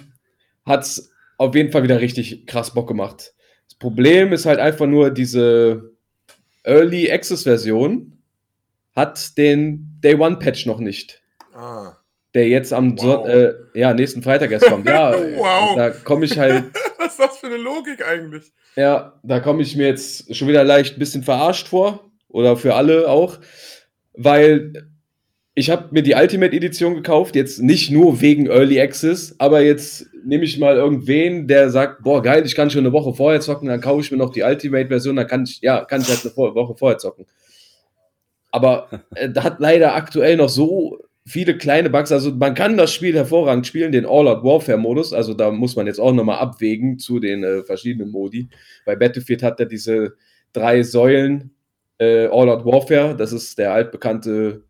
hat es auf jeden Fall wieder richtig krass Bock gemacht. Das Problem ist halt einfach nur, diese Early Access Version hat den Day One Patch noch nicht. Ah. Der jetzt am Wow. Son äh, ja, nächsten Freitag erst kommt. Ja, Wow. da komme ich halt, Was ist das für eine Logik eigentlich? ja, da komme ich mir jetzt schon wieder leicht ein bisschen verarscht vor. Oder für alle auch. Weil ich habe mir die Ultimate Edition gekauft, jetzt nicht nur wegen Early Access, aber jetzt nehme ich mal irgendwen, der sagt, boah, geil, ich kann schon eine Woche vorher zocken, dann kaufe ich mir noch die Ultimate Version, dann kann ich, ja, kann ich halt eine Woche vorher zocken. Aber äh, da hat leider aktuell noch so viele kleine Bugs, also man kann das Spiel hervorragend spielen, den All-Out Warfare Modus, also da muss man jetzt auch nochmal abwägen zu den äh, verschiedenen Modi. Bei Battlefield hat er diese drei Säulen, äh, All-Out Warfare, das ist der altbekannte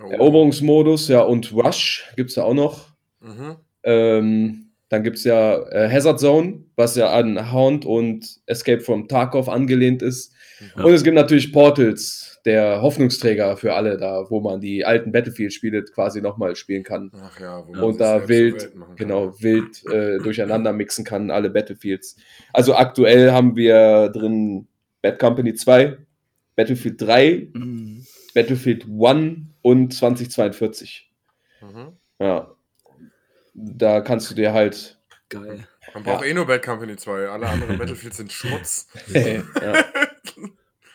Oh. Eroberungsmodus, ja, und Rush gibt es da auch noch. Mhm. Ähm, dann gibt es ja äh, Hazard Zone, was ja an Hound und Escape from Tarkov angelehnt ist. Ja. Und es gibt natürlich Portals, der Hoffnungsträger für alle da, wo man die alten Battlefield-Spiele quasi nochmal spielen kann. Ach ja, wo man und da wild, genau, wild äh, durcheinander mixen kann, alle Battlefields. Also aktuell haben wir drin Bad Company 2, Battlefield 3, Battlefield 1 und 2042. Mhm. Ja. Da kannst du dir halt. Geil. Man braucht Ja. eh nur Bad Company 2. Alle anderen Battlefields sind Schmutz. ja.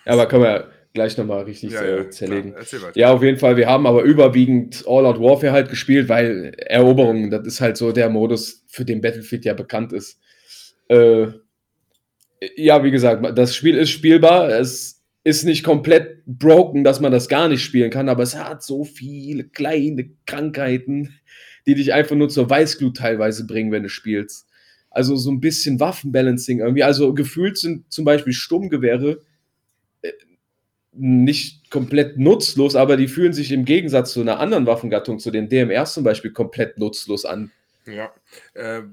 Aber können wir gleich nochmal richtig Ja, äh, zerlegen. klar. Ja, auf jeden Fall. Wir haben aber überwiegend All-Out Warfare halt gespielt, weil Eroberungen, das ist halt so der Modus, für den Battlefield ja bekannt ist. Äh, ja, wie gesagt, das Spiel ist spielbar. Es ist nicht komplett broken, dass man das gar nicht spielen kann, aber es hat so viele kleine Krankheiten, die dich einfach nur zur Weißglut teilweise bringen, wenn du spielst. Also so ein bisschen Waffenbalancing irgendwie. Also gefühlt sind zum Beispiel Sturmgewehre nicht komplett nutzlos, aber die fühlen sich im Gegensatz zu einer anderen Waffengattung, zu den DMRs zum Beispiel, komplett nutzlos an. Ja. Äh,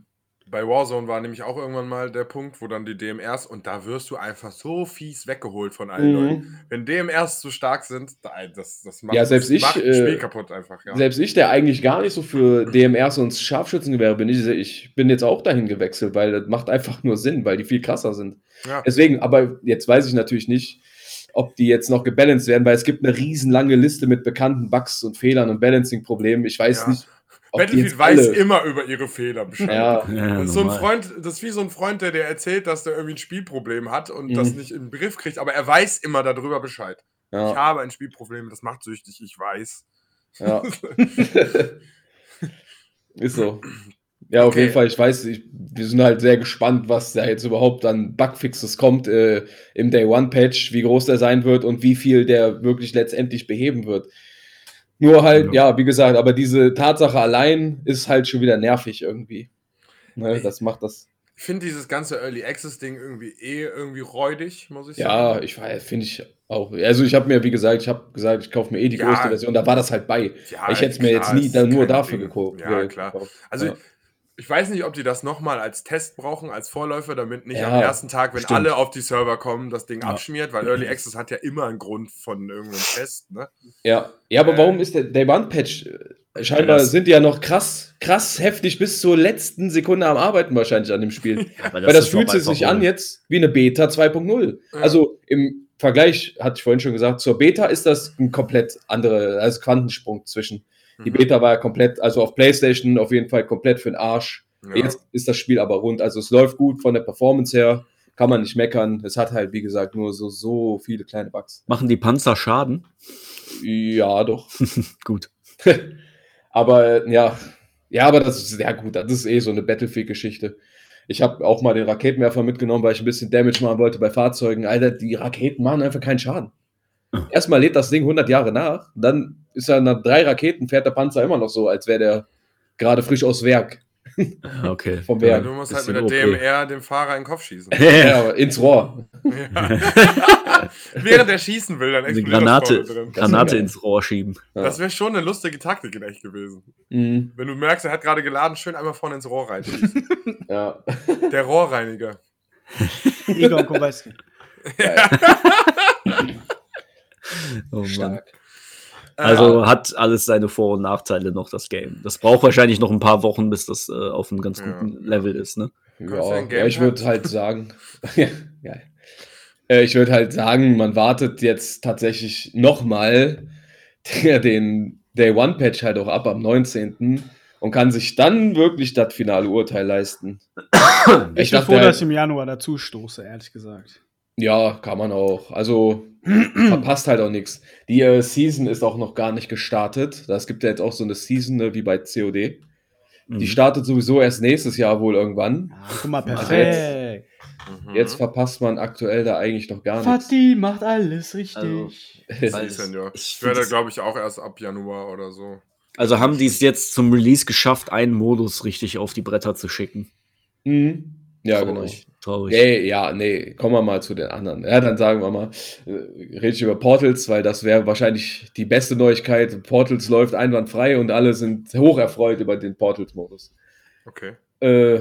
bei Warzone war nämlich auch irgendwann mal der Punkt, wo dann die DMRs und da wirst du einfach so fies weggeholt von allen Mhm. Leuten. Wenn DMRs zu stark sind, da, das, das macht, Ja, selbst das ich, macht äh, Spiel kaputt einfach. Ja. Selbst ich, der eigentlich gar nicht so für DMRs und Scharfschützengewehre bin, ich, ich bin jetzt auch dahin gewechselt, weil das macht einfach nur Sinn, weil die viel krasser sind. Ja. Deswegen, aber jetzt weiß ich natürlich nicht, ob die jetzt noch gebalanced werden, weil es gibt eine riesenlange Liste mit bekannten Bugs und Fehlern und Balancing-Problemen. Ich weiß Ja. nicht, ob Battlefield weiß immer über ihre Fehler Bescheid. Ja, Ja, Das ist, so ein. Freund, das ist wie so ein Freund, der dir erzählt, dass der irgendwie ein Spielproblem hat und das Mhm. nicht in den Griff kriegt, aber er weiß immer darüber Bescheid. Ich habe ein Spielproblem, das macht süchtig, ich weiß. ja. Ist so. Ja, auf Okay. jeden Fall, ich weiß, ich, wir sind halt sehr gespannt, was da jetzt überhaupt an Bugfixes kommt äh, im Day One Patch, wie groß der sein wird und wie viel der wirklich letztendlich beheben wird. Nur halt, ja, wie gesagt, aber diese Tatsache allein ist halt schon wieder nervig irgendwie. Ne, das macht das. Ich finde dieses ganze Early Access Ding irgendwie eh irgendwie räudig, muss ich Ja, sagen. ich weiß, finde ich auch. Also ich habe mir, wie gesagt, ich habe gesagt, ich kaufe mir eh die Ja. größte Version, da war das halt bei. Ja, ich hätte es mir jetzt nie da nur dafür gekauft. Ja, klar. Also ja. Ich weiß nicht, ob die das nochmal als Test brauchen, als Vorläufer, damit nicht Ja, am ersten Tag, wenn stimmt. alle auf die Server kommen, das Ding Ja. abschmiert, weil Early Access hat ja immer einen Grund von irgendeinem Test, ne? Ja, ja, aber Äh, warum ist der Day One Patch? äh, Scheinbar das- sind die ja noch krass, krass heftig bis zur letzten Sekunde am Arbeiten wahrscheinlich an dem Spiel. Aber Weil das ist fühlt sich an jetzt wie eine Beta 2.0. Ja. Also im Vergleich, hatte ich vorhin schon gesagt, zur Beta ist das ein komplett andere, also Quantensprung zwischen. Die Mhm. Beta war ja komplett, also auf PlayStation auf jeden Fall komplett für den Arsch. Ja. Jetzt ist das Spiel aber rund. Also es läuft gut von der Performance her, kann man nicht meckern. Es hat halt, wie gesagt, nur so, so viele kleine Bugs. Machen die Panzer Schaden? Ja, doch. Gut. aber ja, ja, aber das ist ja gut, das ist eh so eine Battlefield-Geschichte. Ich habe auch mal den Raketenwerfer mitgenommen, weil ich ein bisschen Damage machen wollte bei Fahrzeugen. Alter, die Raketen machen einfach keinen Schaden. Erstmal lädt das Ding 100 Jahre nach, dann ist er nach drei Raketen, fährt der Panzer immer noch so, als wäre der gerade frisch aus Werk Ah, Okay. vom Ja, Werk. du musst halt mit der. DMR dem Fahrer in den Kopf schießen. Ja, ins Rohr. Ja. Während er schießen will, dann Eine explodiert Granate, das vorne drin. Granate ins Rohr schieben. Ja. Das wäre schon eine lustige Taktik in echt gewesen. Mhm, Wenn du merkst, er hat gerade geladen, schön einmal vorne ins Rohr reinschießen. ja. Der Rohrreiniger. Egon Kowalski. Oh Mann. Stark. Also hat alles seine Vor- und Nachteile noch, das Game. Das braucht wahrscheinlich noch ein paar Wochen, bis das äh, auf einem ganz Ja. guten Level ist, ne? Ja, ja, ich würde halt sagen, ja. Äh, ich würde halt sagen, man wartet jetzt tatsächlich nochmal den Day One Patch halt auch ab am 19. und kann sich dann wirklich das finale Urteil leisten. Ich bin dachte froh, halt- dass ich im Januar dazu stoße, ehrlich gesagt. Ja, kann man auch. Also verpasst halt auch nichts. Die äh, Season ist auch noch gar nicht gestartet. Das gibt ja jetzt auch so eine Season ne, wie bei COD. Mhm. Die startet sowieso erst nächstes Jahr wohl irgendwann. Ja, guck mal, Also perfekt. Mhm. Jetzt verpasst man aktuell da eigentlich noch gar nichts. Fatih macht alles richtig. Also- Senior. Ich werde, glaube ich, auch erst ab Januar oder so. Also haben die es jetzt zum Release geschafft, einen Modus richtig auf die Bretter zu schicken. Mhm. Ja, genau. Traurig. Traurig. Nee, ja, nee, kommen wir mal zu den anderen. Ja, dann sagen wir mal, äh, rede ich über Portals, weil das wäre wahrscheinlich die beste Neuigkeit. Portals läuft einwandfrei und alle sind hoch erfreut über den Portals-Modus. Okay. Äh,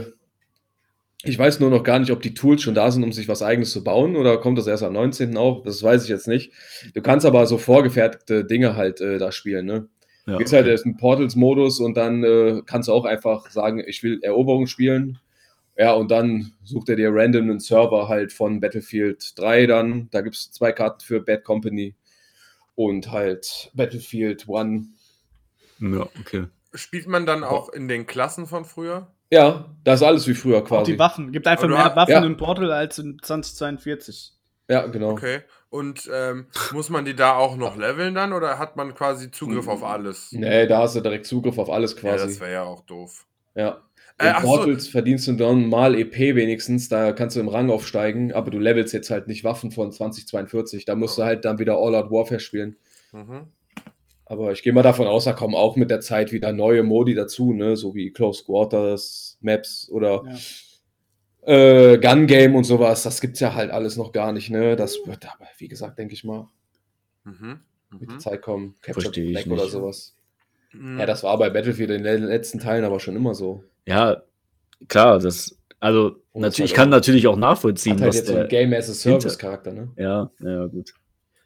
ich weiß nur noch gar nicht, ob die Tools schon da sind, um sich was eigenes zu bauen oder kommt das erst am 19. auch? Das weiß ich jetzt nicht. Du kannst aber so vorgefertigte Dinge halt äh, da spielen, ne? Ja, Gehst halt erst in Portals-Modus und dann äh, kannst du auch einfach sagen, ich will Eroberung spielen. Ja, und dann sucht er dir random einen Server halt von Battlefield 3 dann. Da gibt es zwei Karten für Bad Company und halt Battlefield 1. ja, okay. Spielt man dann auch in den Klassen von früher? Ja, das ist alles wie früher Auch quasi. die Waffen. Gibt einfach mehr hast- Waffen ja. in Portal als in 2042. Ja, genau. Okay. Und ähm, muss man die da auch noch leveln dann oder hat man quasi Zugriff auf alles? Nee, da hast du direkt Zugriff auf alles Ja, quasi. das wäre ja auch doof. Ja. Äh, In ach so. Portals verdienst du dann mal EP wenigstens, da kannst du im Rang aufsteigen, aber du levelst jetzt halt nicht Waffen von 2042. Da musst du halt dann wieder All-Out Warfare spielen. Mhm. Aber ich gehe mal davon aus, da kommen auch mit der Zeit wieder neue Modi dazu, ne? so wie Close Quarters, Maps oder Ja. äh, Gun Game und sowas. Das gibt's ja halt alles noch gar nicht. Ne? Das wird aber, wie gesagt, denke ich mal, Mhm. mit der Mhm. Zeit kommen. Capture Versteh Black oder sowas. Mhm. Ja, das war bei Battlefield in den letzten Teilen aber schon immer so. Ja, klar, das, also, Und natürlich, das ich kann halt auch- natürlich auch nachvollziehen, halt was jetzt so der, einen Game as a Service Charakter, ne? ja, ja, gut.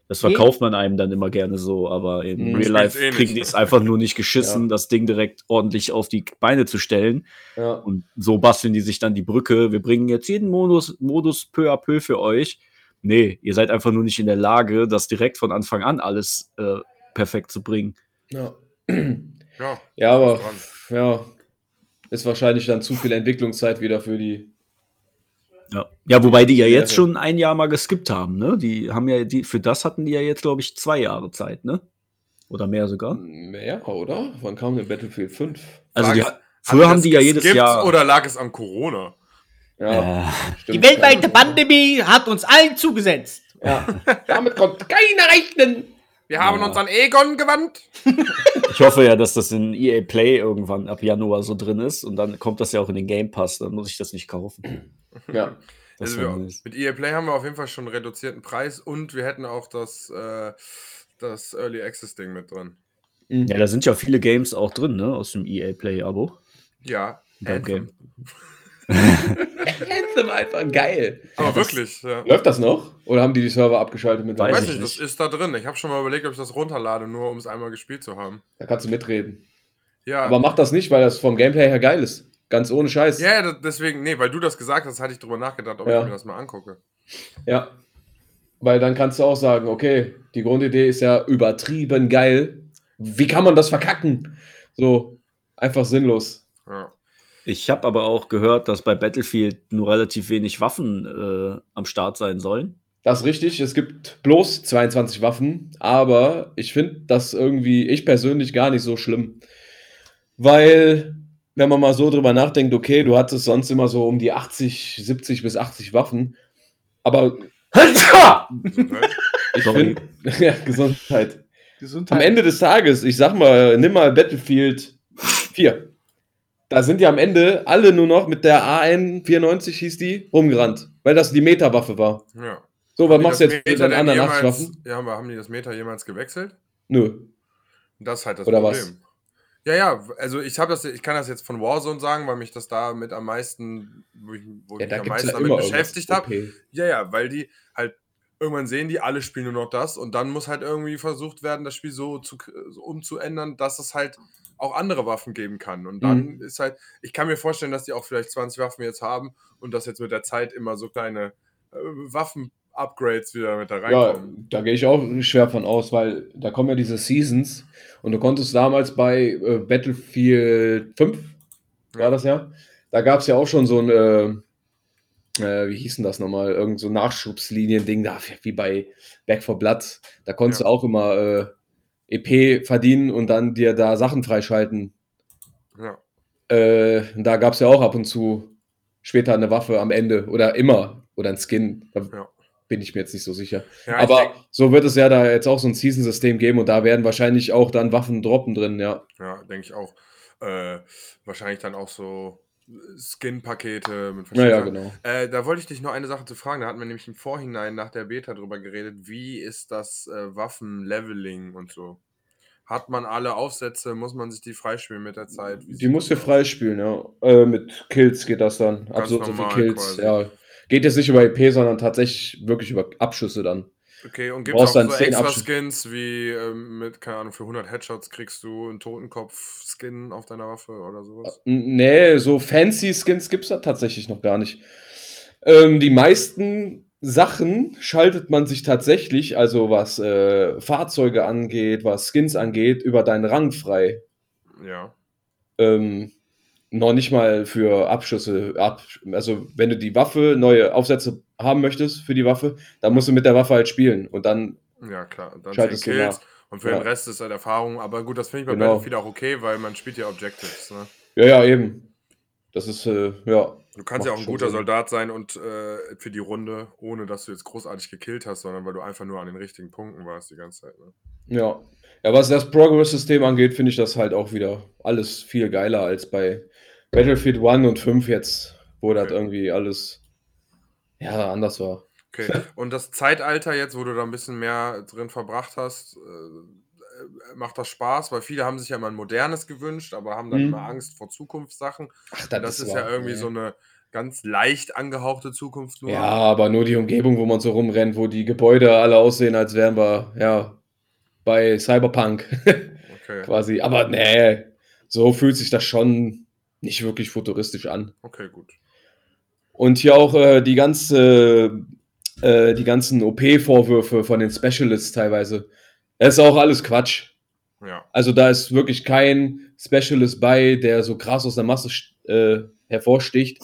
Das verkauft man einem dann immer gerne so, aber in Mhm. Real Life eh kriegen die es einfach nur nicht geschissen, Ja. das Ding direkt ordentlich auf die Beine zu stellen. Ja. Und so basteln die sich dann die Brücke. Wir bringen jetzt jeden Modus, Modus peu à peu für euch. Nee, ihr seid einfach nur nicht in der Lage, das direkt von Anfang an alles äh, perfekt zu bringen. Ja. Ja, Ja, aber ja, ist wahrscheinlich dann zu viel Entwicklungszeit wieder für die. Ja. ja, wobei die ja jetzt schon ein Jahr mal geskippt haben, ne? Die haben ja, die, für das hatten die ja jetzt, glaube ich, zwei Jahre Zeit, ne? Oder mehr sogar. Mehr, oder? Wann kam denn Battlefield 5? Also die, früher haben die ja jedes Jahr. Oder lag es an Corona? Ja, Äh, stimmt. Die weltweite Pandemie hat uns allen zugesetzt. Ja, damit kommt keiner rechnen. Wir haben Ja. uns an Egon gewandt. ich hoffe ja, dass das in EA Play irgendwann ab Januar so drin ist und dann kommt das ja auch in den Game Pass, dann muss ich das nicht kaufen. Ja, Das Also wir, mit EA Play haben wir auf jeden Fall schon einen reduzierten Preis und wir hätten auch das, äh, das Early Access Ding mit drin. ja, da sind ja viele Games auch drin, ne? Aus dem EA Play-Abo. Ja. Beim. Game. Anthem einfach geil. Aber das- wirklich, ja. Läuft das noch? Oder haben die die Server abgeschaltet mit Weiß Weiß ich nicht, nicht. das ist da drin. Ich habe schon mal überlegt, ob ich das runterlade, nur um es einmal gespielt zu haben. Da kannst du mitreden. Ja, Aber mach das nicht, weil das vom Gameplay her geil ist. Ganz ohne Scheiß. ja, ja, deswegen, nee, weil du das gesagt hast, hatte ich drüber nachgedacht, ob Ja. ich mir das mal angucke. Ja. weil dann kannst du auch sagen, okay, die Grundidee ist ja übertrieben geil. Wie kann man das verkacken? So, einfach sinnlos. Ja. Ich habe aber auch gehört, dass bei Battlefield nur relativ wenig Waffen äh, am Start sein sollen. Das ist richtig, es gibt bloß 22 Waffen, aber ich finde das irgendwie, ich persönlich gar nicht so schlimm. Weil, wenn man mal so drüber nachdenkt, okay, du hattest sonst immer so um die 80, 70 bis 80 Waffen, aber ich finde, ja, Gesundheit. Gesundheit. Am Ende des Tages, ich sag mal, nimm mal Battlefield 4. Da sind die am Ende alle nur noch mit der AN94 hieß die, rumgerannt, weil das die Meta-Waffe war. Ja. So, was Haben die machst du jetzt mit Meta den denn anderen 80 jemals- Waffen? Ja, aber haben die das Meta jemals gewechselt? Nö. Das ist halt das Oder Problem. was? Ja, ja, also ich habe das, ich kann das jetzt von Warzone sagen, weil mich das da mit am meisten, wo ich, wo Ja, da mich am meisten ja damit beschäftigt habe. OP. Ja, ja, weil die halt irgendwann sehen die, alle spielen nur noch das und dann muss halt irgendwie versucht werden, das Spiel so, zu, so umzuändern, dass es halt auch andere Waffen geben kann. Und dann Mhm. ist halt, ich kann mir vorstellen, dass die auch vielleicht 20 Waffen jetzt haben und dass jetzt mit der Zeit immer so kleine äh, Waffen-Upgrades wieder mit da Ja, reinkommen. da gehe ich auch schwer von aus, weil da kommen ja diese Seasons und du konntest damals bei äh, Battlefield 5, war Ja. das ja, da gab es ja auch schon so ein, äh, äh, wie hieß denn das nochmal, irgend so Nachschubslinien-Ding, da, wie bei Back for Blood, da konntest Ja. du auch immer äh, EP verdienen und dann dir da Sachen freischalten. Ja. Äh, da gab es ja auch ab und zu später eine Waffe am Ende oder immer oder ein Skin. Da Ja. bin ich mir jetzt nicht so sicher. Ja, Aber denk- so wird es ja da jetzt auch so ein Season-System geben und da werden wahrscheinlich auch dann Waffen droppen drin, ja. Ja, denke ich auch. Äh, wahrscheinlich dann auch so Skin-Pakete mit Naja, Sachen. genau. Äh, da wollte ich dich noch eine Sache zu fragen. Da hatten wir nämlich im Vorhinein nach der Beta drüber geredet. Wie ist das äh, Waffen-Leveling und so? Hat man alle Aufsätze? Muss man sich die freispielen mit der Zeit? Wie Die musst du freispielen, ja. Äh, mit Kills geht das dann. Ganz so und so viel normal Kills, quasi. ja. Geht jetzt nicht über EP, sondern tatsächlich wirklich über Abschüsse dann. Okay, und gibt es auch dann so 10 extra Abschnitte. Skins wie ähm, mit, keine Ahnung, für 100 Headshots kriegst du einen Totenkopf-Skin auf deiner Waffe oder sowas? N- Nee, so fancy Skins gibt es da tatsächlich noch gar nicht. Ähm, die meisten Sachen schaltet man sich tatsächlich, also was äh, Fahrzeuge angeht, was Skins angeht, über deinen Rang frei. Ja. Ähm, noch nicht mal für Abschüsse. Ab, also, wenn du die Waffe, neue Aufsätze haben möchtest für die Waffe, dann musst du mit der Waffe halt spielen. Und dann, Ja, klar. Dann 10 Schaltest du Kills nach. und für Ja. den Rest ist halt Erfahrung. Aber gut, das finde ich bei Genau. Battlefield auch okay, weil man spielt ja Objectives. Ne? ja, ja, eben. Das ist, äh, ja. Du kannst ja auch ein guter Sinn. Soldat sein und äh, für die Runde, ohne dass du jetzt großartig gekillt hast, sondern weil du einfach nur an den richtigen Punkten warst die ganze Zeit. Ne? Ja. Ja, was das Progress-System angeht, finde ich das halt auch wieder alles viel geiler als bei Battlefield 1 und 5 jetzt, wo das Okay. irgendwie alles ja anders war. Okay. Und das Zeitalter jetzt, wo du da ein bisschen mehr drin verbracht hast, äh, macht das Spaß? Weil viele haben sich ja immer ein modernes gewünscht, aber haben dann Mhm. immer Angst vor Zukunftssachen. Ach, Das, ist ja irgendwie so eine ganz leicht angehauchte Zukunft nur. Ja, aber nur die Umgebung, wo man so rumrennt, wo die Gebäude alle aussehen, als wären wir, ja, bei Cyberpunk Okay. quasi. Aber nee, so fühlt sich das schon nicht wirklich futuristisch an. Okay, gut. Und hier auch äh, die ganze, äh, die ganzen OP-Vorwürfe von den Specialists teilweise. Das ist auch alles Quatsch. Ja. Also da ist wirklich kein Specialist bei, der so krass aus der Masse äh, hervorsticht,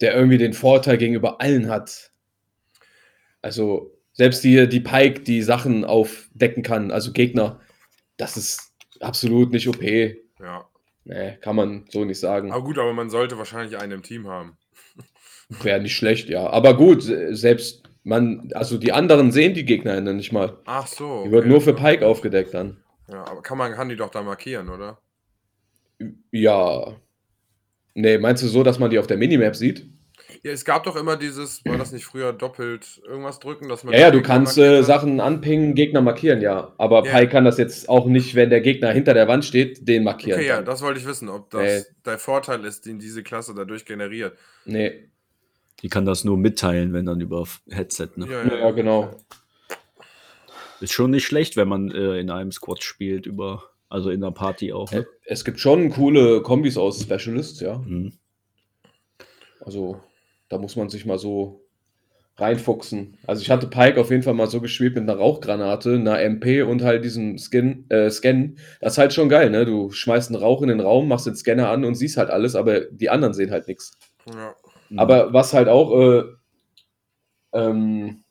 der irgendwie den Vorteil gegenüber allen hat. Also selbst die, die Pike, die Sachen aufdecken kann, also Gegner, das ist absolut nicht OP. Ja. Nee, kann man so nicht sagen. Aber gut, aber man sollte wahrscheinlich einen im Team haben. Wäre nicht schlecht, ja. Aber gut, selbst man, also die anderen sehen die Gegner ja nicht mal. Ach so. Die wird okay, nur für Pike aufgedeckt dann. Ja, aber kann man kann die doch da markieren, oder? Ja. Nee, meinst du so, dass man die auf der Minimap sieht? Ja, es gab doch immer dieses, war das nicht früher doppelt irgendwas drücken, dass man Ja, ja, du Gegner kannst äh? Sachen anpingen, Gegner markieren, ja. Aber Ja. Pike kann das jetzt auch nicht, wenn der Gegner hinter der Wand steht, den markieren. Okay, ja, das wollte ich wissen, ob das Nee. der Vorteil ist, den diese Klasse dadurch generiert. Nee, Die kann das nur mitteilen, wenn dann über Headset. Ne? ja, genau. Ist schon nicht schlecht, wenn man äh, in einem Squad spielt, über, also in der Party auch. Ne? Es gibt schon coole Kombis aus Specialists, ja. Mhm. Also, da muss man sich mal so reinfuchsen. Also ich hatte Pike auf jeden Fall mal so gespielt mit einer Rauchgranate, einer MP und halt diesem Skin, äh, Scan. Das ist halt schon geil, ne? Du schmeißt einen Rauch in den Raum, machst den Scanner an und siehst halt alles, aber die anderen sehen halt nichts. Ja. Aber was halt auch äh, ähm,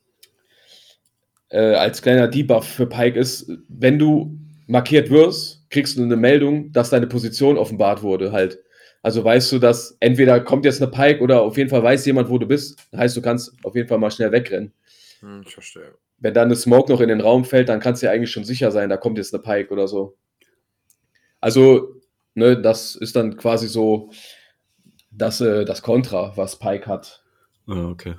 äh, als kleiner Debuff für Pike ist, wenn du markiert wirst, kriegst du eine Meldung, dass deine Position offenbart wurde halt. Also weißt du, dass entweder kommt jetzt eine Pike oder auf jeden Fall weiß jemand, wo du bist. Heißt, du kannst auf jeden Fall mal schnell wegrennen. Hm, ich verstehe. Wenn dann eine Smoke noch in den Raum fällt, dann kannst du ja eigentlich schon sicher sein, da kommt jetzt eine Pike oder so. Also, ne, das ist dann quasi so das, äh, das Kontra, was Pike hat. Ah, okay.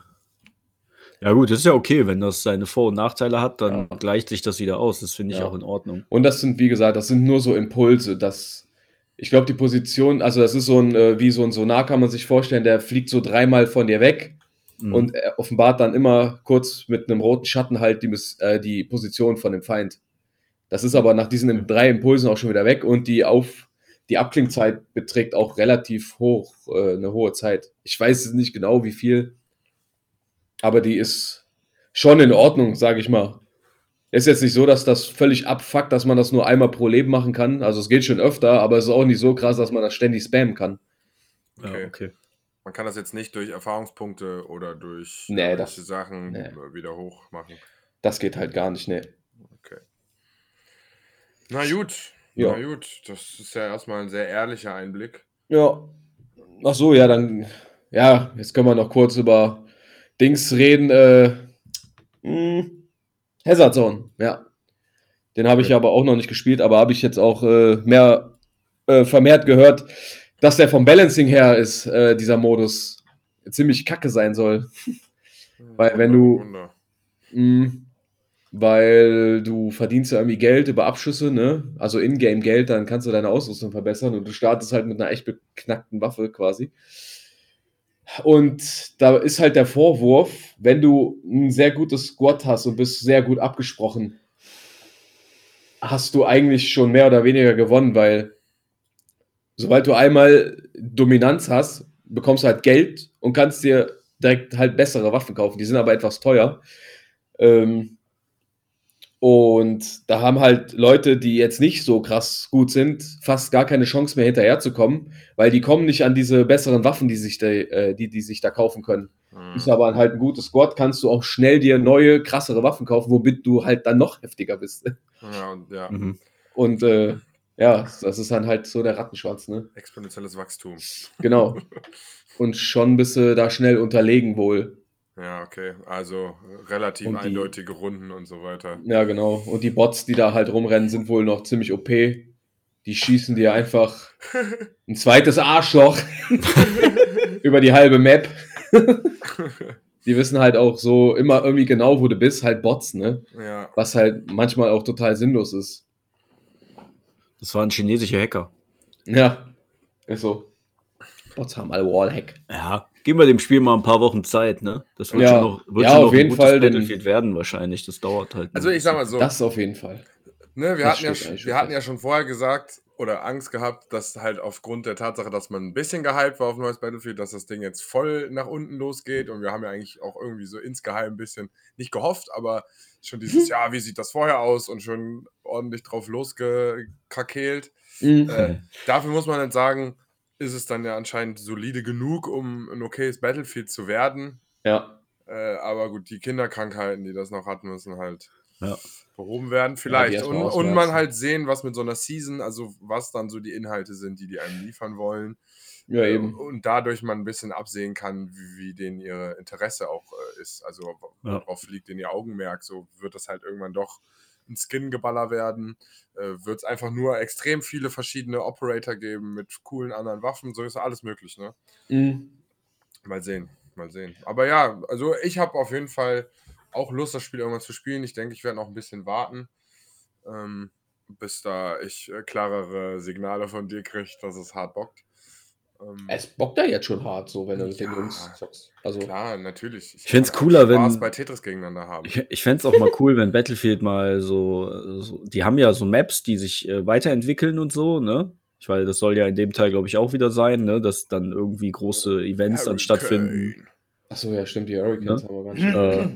Ja, gut, das ist ja okay, wenn das seine Vor- und Nachteile hat, dann Ja. gleicht sich das wieder aus. Das finde ich Ja. auch in Ordnung. Und das sind, wie gesagt, das sind nur so Impulse. Das, ich glaube, die Position, also das ist so ein, äh, wie so ein Sonar, kann man sich vorstellen, der fliegt so dreimal von dir weg Mhm. und er offenbart dann immer kurz mit einem roten Schatten halt die, äh, die Position von dem Feind. Das ist aber nach diesen im- drei Impulsen auch schon wieder weg und die auf die Abklingzeit beträgt auch relativ hoch, äh, eine hohe Zeit. Ich weiß nicht genau, wie viel, aber die ist schon in Ordnung, sage ich mal. Ist jetzt nicht so, dass das völlig abfuckt, dass man das nur einmal pro Leben machen kann. Also es geht schon öfter, aber es ist auch nicht so krass, dass man das ständig spammen kann. Okay. Ja, okay. Man kann das jetzt nicht durch Erfahrungspunkte oder durch Nee, das- Sachen nee. äh, wieder hoch machen. Das geht halt gar nicht, ne. Okay. Na gut. Ja. Na gut. Das ist ja erstmal ein sehr ehrlicher Einblick. Ja. Ach so, ja, dann. Ja, jetzt können wir noch kurz über Dings reden. Äh, mh, Hazard Zone, ja. Den habe ich Okay. aber auch noch nicht gespielt, aber habe ich jetzt auch äh, mehr äh, vermehrt gehört, dass der vom Balancing her ist, äh, dieser Modus, ziemlich kacke sein soll. Weil wenn du-. Mm, Weil du verdienst ja irgendwie Geld über Abschüsse, ne? Also Ingame Geld, dann kannst du deine Ausrüstung verbessern und du startest halt mit einer echt beknackten Waffe quasi. Und da ist halt der Vorwurf, wenn du ein sehr gutes Squad hast und bist sehr gut abgesprochen, hast du eigentlich schon mehr oder weniger gewonnen, weil sobald du einmal Dominanz hast, bekommst du halt Geld und kannst dir direkt halt bessere Waffen kaufen. Die sind aber etwas teuer. Ähm, und da haben halt Leute, die jetzt nicht so krass gut sind, fast gar keine Chance mehr hinterherzukommen, weil die kommen nicht an diese besseren Waffen, die sich da, äh, die, die sich da kaufen können. Hm. Ist aber halt ein gutes Squad, kannst du auch schnell dir neue, krassere Waffen kaufen, womit du halt dann noch heftiger bist. Ja, und ja, Mhm. Und äh, ja, das ist dann halt so der Rattenschwanz, ne? exponentielles Wachstum. Genau. Und schon bist du da schnell unterlegen wohl. Ja, okay. Also äh, relativ Und die- eindeutige Runden und so weiter. Ja, genau. Und die Bots, die da halt rumrennen, sind wohl noch ziemlich OP. Die schießen dir einfach ein zweites Arschloch über die halbe Map. Die wissen halt auch so immer irgendwie genau, wo du bist, halt Bots, ne? ja, Was halt manchmal auch total sinnlos ist. Das waren chinesische Hacker. Ja, ist so. Bots haben alle Wallhack. Ja, geben wir dem Spiel mal ein paar Wochen Zeit, ne? Das wird Ja. schon noch, wird Ja, schon auf noch jeden ein gutes Fall, Battlefield werden wahrscheinlich. Das dauert halt. also ich sag mal so, Das auf jeden Fall. ne, wir, das hatten ja, wir schon hatten ja schon vorher gesagt oder Angst gehabt, dass halt aufgrund der Tatsache, dass man ein bisschen gehypt war auf neues Battlefield, dass das Ding jetzt voll nach unten losgeht und wir haben ja eigentlich auch irgendwie so insgeheim ein bisschen nicht gehofft, aber schon dieses, ja, wie sieht das vorher aus und schon ordentlich drauf losgekrakeelt. Mhm. Äh, dafür muss man dann sagen, ist es dann ja anscheinend solide genug, um ein okayes Battlefield zu werden. Ja. Äh, aber gut, die Kinderkrankheiten, die das noch hatten, müssen halt Ja. behoben werden, vielleicht. mal und, und man halt sehen, was mit so einer Season, also was dann so die Inhalte sind, die die einem liefern wollen. Ja, Äh, eben. Und dadurch man ein bisschen absehen kann, wie, wie denen ihr Interesse auch äh, ist. Also Ja. worauf liegt denn ihr Augenmerk? So wird das halt irgendwann doch ein Skin-Geballer werden. Äh, wird es einfach nur extrem viele verschiedene Operator geben mit coolen anderen Waffen. So ist alles möglich, ne? Mhm. Mal sehen, mal sehen. Aber ja, also ich habe auf jeden Fall auch Lust, das Spiel irgendwann zu spielen. Ich denke, ich werde noch ein bisschen warten, ähm, bis da ich äh, klarere Signale von dir kriege, dass es hart bockt. Ähm, Es bockt ja jetzt schon hart, so, wenn du mit den Ja. Jungs zockst. Also, klar, natürlich. Ich find's kann cooler, auch Spaß wenn- bei Tetris gegeneinander haben. Ich, ich fände es auch mal cool, wenn Battlefield mal so, so, die haben ja so Maps, die sich äh, weiterentwickeln und so, ne? Ich, weil das soll ja in dem Teil, glaube ich, auch wieder sein, ne? Dass dann irgendwie große Events dann stattfinden. Achso, ja, stimmt, die Hurricanes Ne? haben wir ganz schön. Äh,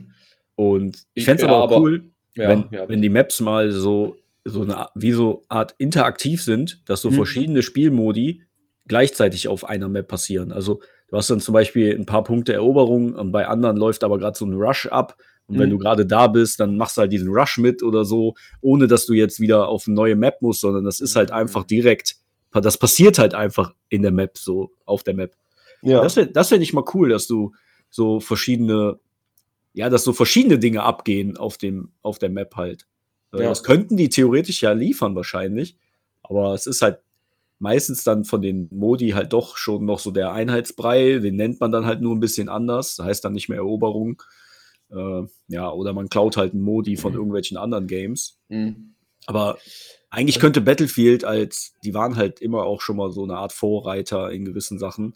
und ich Ich- fände es ja, aber auch aber- cool, ja, wenn, ja, wenn die Maps mal so, so eine Art- wie so Art interaktiv sind, dass so Mhm. verschiedene Spielmodi gleichzeitig auf einer Map passieren. Also du hast dann zum Beispiel ein paar Punkte Eroberung und bei anderen läuft aber gerade so ein Rush ab. Und wenn Mhm. du gerade da bist, dann machst du halt diesen Rush mit oder so, ohne dass du jetzt wieder auf eine neue Map musst, sondern das ist halt Mhm. einfach direkt, das passiert halt einfach in der Map, so auf der Map. ja. Das wäre das wär nicht mal cool, dass du so verschiedene, ja, dass so verschiedene Dinge abgehen auf dem, auf der Map halt. Äh, Ja. Das könnten die theoretisch ja liefern wahrscheinlich, aber es ist halt meistens dann von den Modi halt doch schon noch so der Einheitsbrei, den nennt man dann halt nur ein bisschen anders, das heißt dann nicht mehr Eroberung. Äh, ja, oder man klaut halt einen Modi von irgendwelchen anderen Games. Mhm. Aber eigentlich könnte Battlefield als, die waren halt immer auch schon mal so eine Art Vorreiter in gewissen Sachen.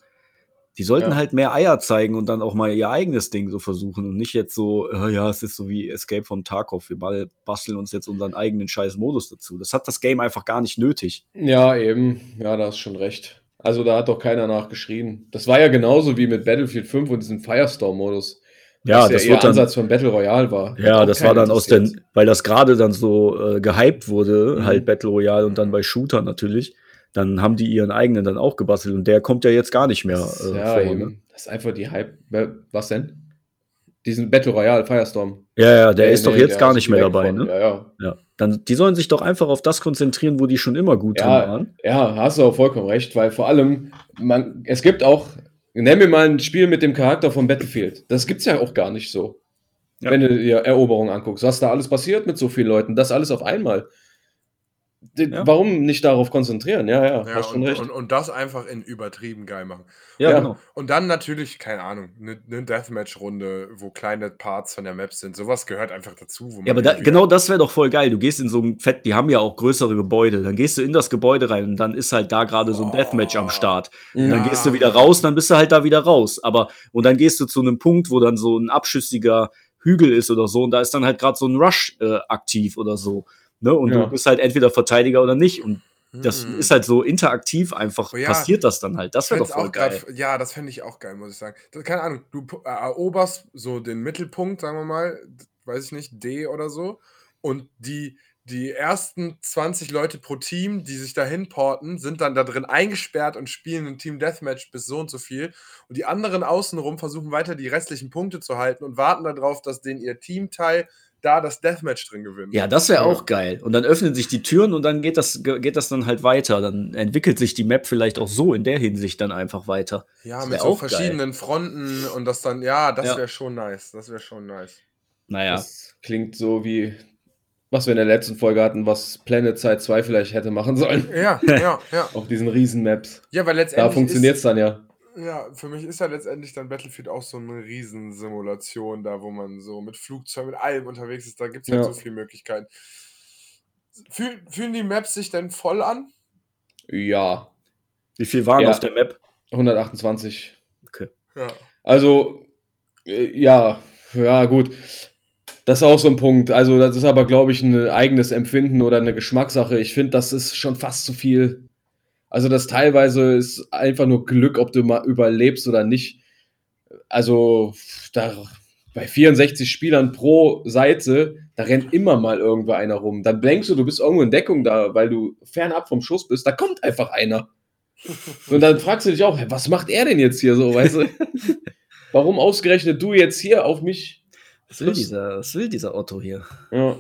Die sollten Ja. halt mehr Eier zeigen und dann auch mal ihr eigenes Ding so versuchen und nicht jetzt so, äh, ja, es ist so wie Escape from Tarkov, wir basteln uns jetzt unseren eigenen scheiß Modus dazu. Das hat das Game einfach gar nicht nötig. Ja, eben. Ja, da hast schon recht. Also da hat doch keiner nachgeschrien. Das war ja genauso wie mit Battlefield 5 und diesem Firestorm-Modus. Ja, das ja wird dann, Ansatz von Battle Royale war. Ja, das war dann aus den, weil das gerade dann so äh, gehypt wurde, Mhm. halt Battle Royale und dann bei Shooter natürlich, dann haben die ihren eigenen dann auch gebastelt und der kommt ja jetzt gar nicht mehr äh, ja, vor. Ne? Das ist einfach die Hype. Was denn? Diesen Battle Royale Firestorm. Ja, ja, der Nee, ist doch nee, jetzt der gar nicht mehr dabei, von- ne? Ja, ja. Ja, dann die sollen sich doch einfach auf das konzentrieren, wo die schon immer gut Ja, waren. ja, hast du auch vollkommen recht, weil vor allem, man, es gibt auch, nenn mir mal ein Spiel mit dem Charakter von Battlefield. Das gibt's ja auch gar nicht so. Ja. Wenn du dir Eroberung anguckst, was da alles passiert mit so vielen Leuten, das alles auf einmal. Ja. Warum nicht darauf konzentrieren? Ja, ja, Ja, hast schon und, recht. und, und das einfach in übertrieben geil machen. Ja, Ja. genau. Und dann natürlich, keine Ahnung, eine ne Deathmatch-Runde, wo kleine Parts von der Map sind. Sowas gehört einfach dazu. Wo man Ja, aber da, genau das wäre doch voll geil. Du gehst in so ein Fett, die haben ja auch größere Gebäude. Dann gehst du in das Gebäude rein und dann ist halt da gerade so ein Oh. Deathmatch am Start. Und dann Ja. gehst du wieder raus, dann bist du halt da wieder raus. Aber, und dann gehst du zu einem Punkt, wo dann so ein abschüssiger Hügel ist oder so und da ist dann halt gerade so ein Rush äh, aktiv oder so. Ne? Und Ja. du bist halt entweder Verteidiger oder nicht. Und das Mhm. ist halt so interaktiv einfach, Oh ja. passiert das dann halt. Das wäre doch voll auch grad- geil. ja, das fände ich auch geil, muss ich sagen. Das, keine Ahnung, du äh, eroberst so den Mittelpunkt, sagen wir mal, weiß ich nicht, D oder so. Und die, die ersten 20 Leute pro Team, die sich dahin porten, sind dann da drin eingesperrt und spielen ein Team Deathmatch bis so und so viel. Und die anderen außenrum versuchen weiter die restlichen Punkte zu halten und warten darauf, dass den ihr Teamteil da das Deathmatch drin gewinnt. Ja, das wäre Ja. auch geil. Und dann öffnen sich die Türen und dann geht das, geht das dann halt weiter. Dann entwickelt sich die Map vielleicht auch so in der Hinsicht dann einfach weiter. Ja, mit so auch geil. verschiedenen Fronten und das dann, ja, das Ja. wäre schon nice. Das wäre schon nice. Naja. Das klingt so wie, was wir in der letzten Folge hatten, was Planet Side 2 vielleicht hätte machen sollen. Ja, ja, ja. Auf diesen Riesen-Maps. Ja, weil Da letztendlich. funktioniert es dann ja. Ja, für mich ist ja letztendlich dann Battlefield auch so eine Riesensimulation, da wo man so mit Flugzeugen, mit allem unterwegs ist. Da gibt es halt Ja. so viele Möglichkeiten. Fühl, fühlen die Maps sich denn voll an? Ja, Wie viel waren Ja. auf der Map? 128. Ja. Also, äh, ja, ja, gut. Das ist auch so ein Punkt. Also, das ist aber, glaube ich, ein eigenes Empfinden oder eine Geschmackssache. Ich finde, das ist schon fast zu viel. Also, das teilweise ist einfach nur Glück, ob du mal überlebst oder nicht. Also, da, bei 64 Spielern pro Seite, da rennt immer mal irgendwo einer rum. Dann denkst du, du bist irgendwo in Deckung da, weil du fernab vom Schuss bist. Da kommt einfach einer. Und dann fragst du dich auch, was macht er denn jetzt hier so, weißt du? Warum ausgerechnet du jetzt hier auf mich? Was will dieser, was will dieser Otto hier? Ja.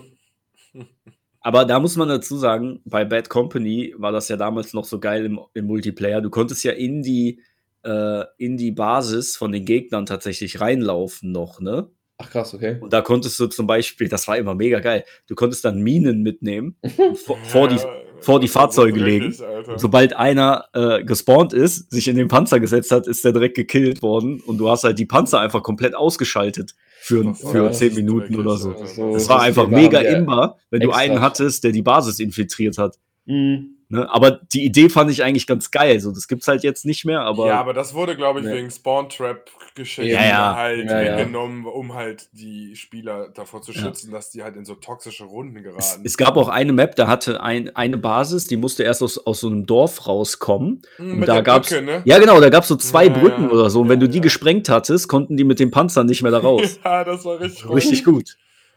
Aber da muss man dazu sagen, bei Bad Company war das ja damals noch so geil im, im Multiplayer. Du konntest ja in die, äh, in die Basis von den Gegnern tatsächlich reinlaufen noch, ne? Ach krass, okay. Und da konntest du zum Beispiel, das war immer mega geil, du konntest dann Minen mitnehmen, vor, vor die, vor die ist Fahrzeuge dreckig, legen. Und sobald einer äh, gespawnt ist, sich in den Panzer gesetzt hat, ist der direkt gekillt worden und du hast halt die Panzer einfach komplett ausgeschaltet für, für war- 10 das ist Minuten oder so. So, Das war das einfach mega imbar, wenn du extra. einen hattest, der die Basis infiltriert hat. Mhm. Ne? Aber die Idee fand ich eigentlich ganz geil. So, das gibt's halt jetzt nicht mehr, aber, ja, aber das wurde, glaube ich, Nee. wegen Spawn-Trap-Geschichten Ja, ja. halt Ja, genommen, um halt die Spieler davor zu schützen, dass die halt in so toxische Runden es, geraten. es gab auch eine Map, da hatte ein, eine Basis, die musste erst aus, aus so einem Dorf rauskommen. Hm, Und mit da gab's, Brücke, ne? ja genau, da gab's so zwei Brücken oder so. Und wenn du die gesprengt hattest, konnten die mit den Panzern nicht mehr da raus. Ja, das war richtig gut. Richtig gut.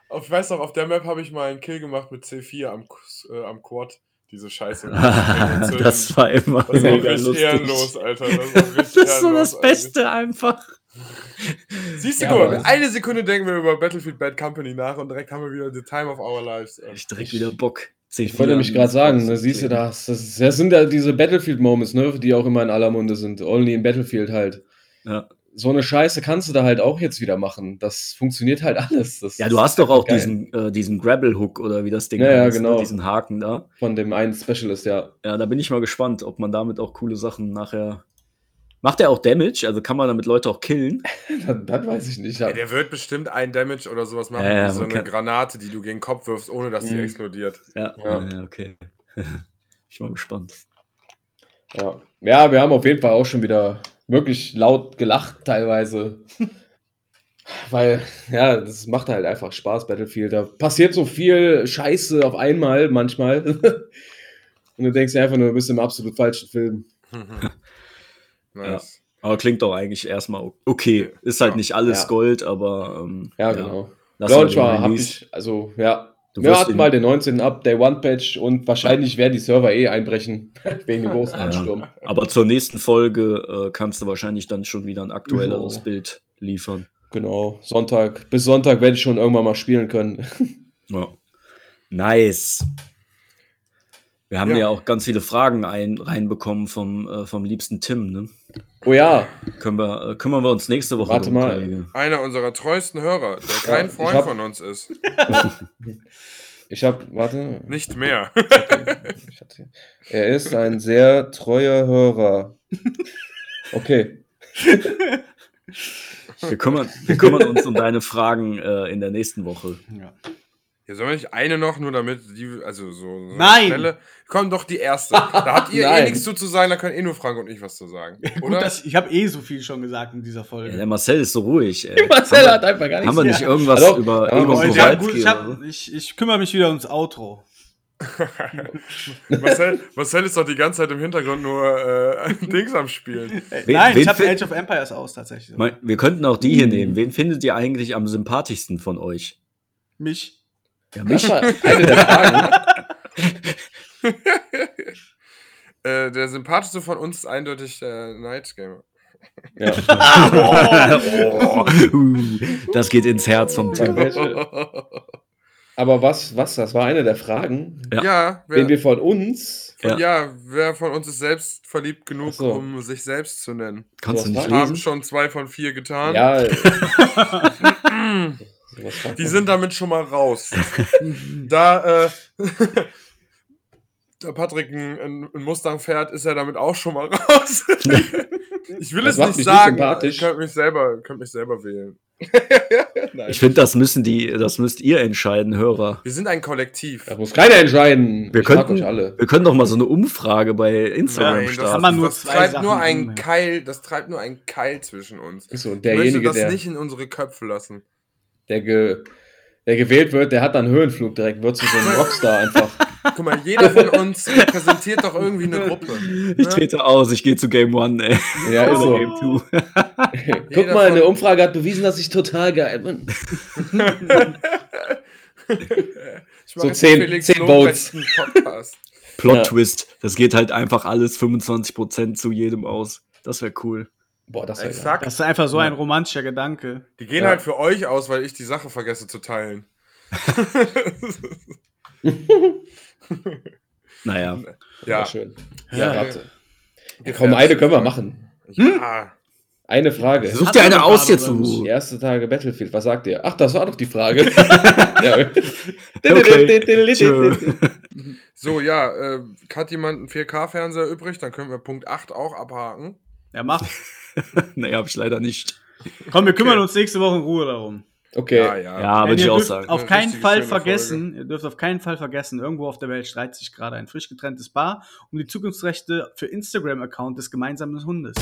Auf, ich weiß noch, auf der Map habe ich mal einen Kill gemacht mit C4 am, äh, am Quad. Diese Scheiße. das war immer das war mega richtig lustig. ehrenlos, Alter. Das, Das ist so das Beste einfach. Eigentlich. Siehst du, Ja, das- eine Sekunde denken wir über Battlefield Bad Company nach und direkt haben wir wieder the time of our lives. ey. Ich direkt wieder Bock. Ich wollte nämlich gerade sagen, ne, siehst du das, das, das sind ja diese Battlefield-Moments, ne, die auch immer in aller Munde sind. Only in Battlefield halt. Ja. So eine Scheiße kannst du da halt auch jetzt wieder machen. Das funktioniert halt alles. Das Ja, du hast doch auch geil. diesen, äh, diesen Grapple-Hook oder wie das Ding Ja, ja, heißt, genau. ne? diesen Haken da. Von dem einen Specialist, ja. Ja, da bin ich mal gespannt, ob man damit auch coole Sachen nachher. Macht er auch Damage? Also kann man damit Leute auch killen? Das, das weiß ich nicht. Ey, der wird bestimmt ein Damage oder sowas machen, Ja, ja, wie so eine kann- Granate, die du gegen den Kopf wirfst, ohne dass die Mhm. explodiert. Ja, Ja. ja. okay. ich bin mal gespannt. Ja. ja, wir haben auf jeden Fall auch schon wieder wirklich laut gelacht teilweise. Weil, ja, das macht halt einfach Spaß, Battlefield. Da passiert so viel Scheiße auf einmal manchmal. Und du denkst dir einfach nur, du bist im absolut falschen Film. nice. Aber klingt doch eigentlich erstmal okay. Ist halt Ja. nicht alles Ja. Gold, aber ähm, Ja, genau. mal Launch den war, hab ich, also, ja. Du Wir hatten mal den 19. Up, Day One Patch und wahrscheinlich werden die Server eh einbrechen. wegen dem großen Ja. Ansturm. Aber zur nächsten Folge äh, kannst du wahrscheinlich dann schon wieder ein aktuelleres Jo. Bild liefern. Genau. Sonntag. Bis Sonntag werde ich schon irgendwann mal spielen können. Ja. Nice. Wir haben ja. Ja. auch ganz viele Fragen ein, reinbekommen vom, äh, vom liebsten Tim. Ne? Oh ja, Können wir, äh, kümmern wir uns nächste Woche Warte mal. Kollege. Einer unserer treuesten Hörer, der kein ich Freund hab- von uns ist. ich habe, warte. Nicht mehr. Ich hatte- Er ist ein sehr treuer Hörer. Okay. Wir kümmern, wir kümmern uns um deine Fragen äh, in der nächsten Woche. Ja. Hier soll ich eine noch, nur damit die, also so, so Nein! Schnelle. Komm doch die erste. Da habt ihr eh nichts zu, zu sagen, da können eh nur Frank und ich was zu sagen. Gut, Oder? dass, ich habe eh so viel schon gesagt in dieser Ja, Folge. der Marcel ist so ruhig. Ey. Marcel hat einfach gar nichts. Haben wir nicht Ja. irgendwas Hallo? über Ja, Egon ja, gut, ich, hab, ich, ich kümmere mich wieder ums Outro. Marcel, Marcel ist doch die ganze Zeit im Hintergrund nur äh, Dings am Spielen. Wen- Nein, wen ich habe Age of Empires aus tatsächlich. Mein- Wir könnten auch die hier nehmen. Wen findet ihr eigentlich am sympathischsten von euch? Mich. Ja, mich. war eine der Fragen. Äh, der sympathischste von uns ist eindeutig der Night Gamer. Ja. oh, uh, das geht ins Herz vom Tim. Welche- Aber was, was, das war eine der Fragen, Ja. Ja, wer, den wir von uns. Ja. ja. wer von uns ist selbst verliebt genug, so. um sich selbst zu nennen? Kannst du Was nicht Haben lesen? schon zwei von vier getan. Ja. Die das? sind damit schon mal raus. da, äh, da Patrick ein, ein Mustang fährt, ist er damit auch schon mal raus. ich will Das es nicht sagen. Ich könnte mich selber, könnt mich selber wählen. Nein. Ich finde, das müssen die, das müsst ihr entscheiden, Hörer. Wir sind ein Kollektiv. Da muss keiner entscheiden. Wir ich könnten, alle. wir können doch mal so eine Umfrage bei Instagram Nein, das, starten. man nur das treibt Sachen nur ein. Keil, das treibt nur ein Keil zwischen uns. So, und Ich möchte derjenige, das der, nicht in unsere Köpfe lassen. Der, ge, der gewählt wird, der hat dann Höhenflug direkt, wird zu so einem Rockstar einfach. Guck mal, jeder von uns repräsentiert doch irgendwie eine Gruppe. ich ne? trete aus, ich gehe zu Game One, ey. Ja, ist so. Game Two. Guck Jeder mal, eine Umfrage hat bewiesen, dass ich total geil bin. Ich So zehn- Felix zehn Lobrechtsen Podcast. Plot Ja. Twist. Das geht halt einfach alles 25% zu jedem aus. Das wäre cool. Boah, das ist ja Exakt. Das ist einfach so ein romantischer Gedanke. Die gehen Ja. halt für euch aus, weil ich die Sache vergesse zu teilen. Naja. ja. schön. Ja. Ja, warte. Ja, komm, eine können wir machen. Ja. Eine Frage. Such dir er eine aus jetzt. Die erste Tage Battlefield, was sagt ihr? Ach, das war doch die Frage. So, ja, äh, hat jemand einen 4K-Fernseher übrig? Dann können wir Punkt 8 auch abhaken. Ja, mach. nee, hab ich leider nicht. Komm, wir kümmern Okay. uns nächste Woche in Ruhe darum. Okay. Ja, ja. Ja, würde ich ihr auch dürft sagen. Auf Eine keinen Fall vergessen, ihr dürft auf keinen Fall vergessen, irgendwo auf der Welt streitet sich gerade ein frisch getrenntes Paar um die Zukunftsrechte für Instagram-Account des gemeinsamen Hundes.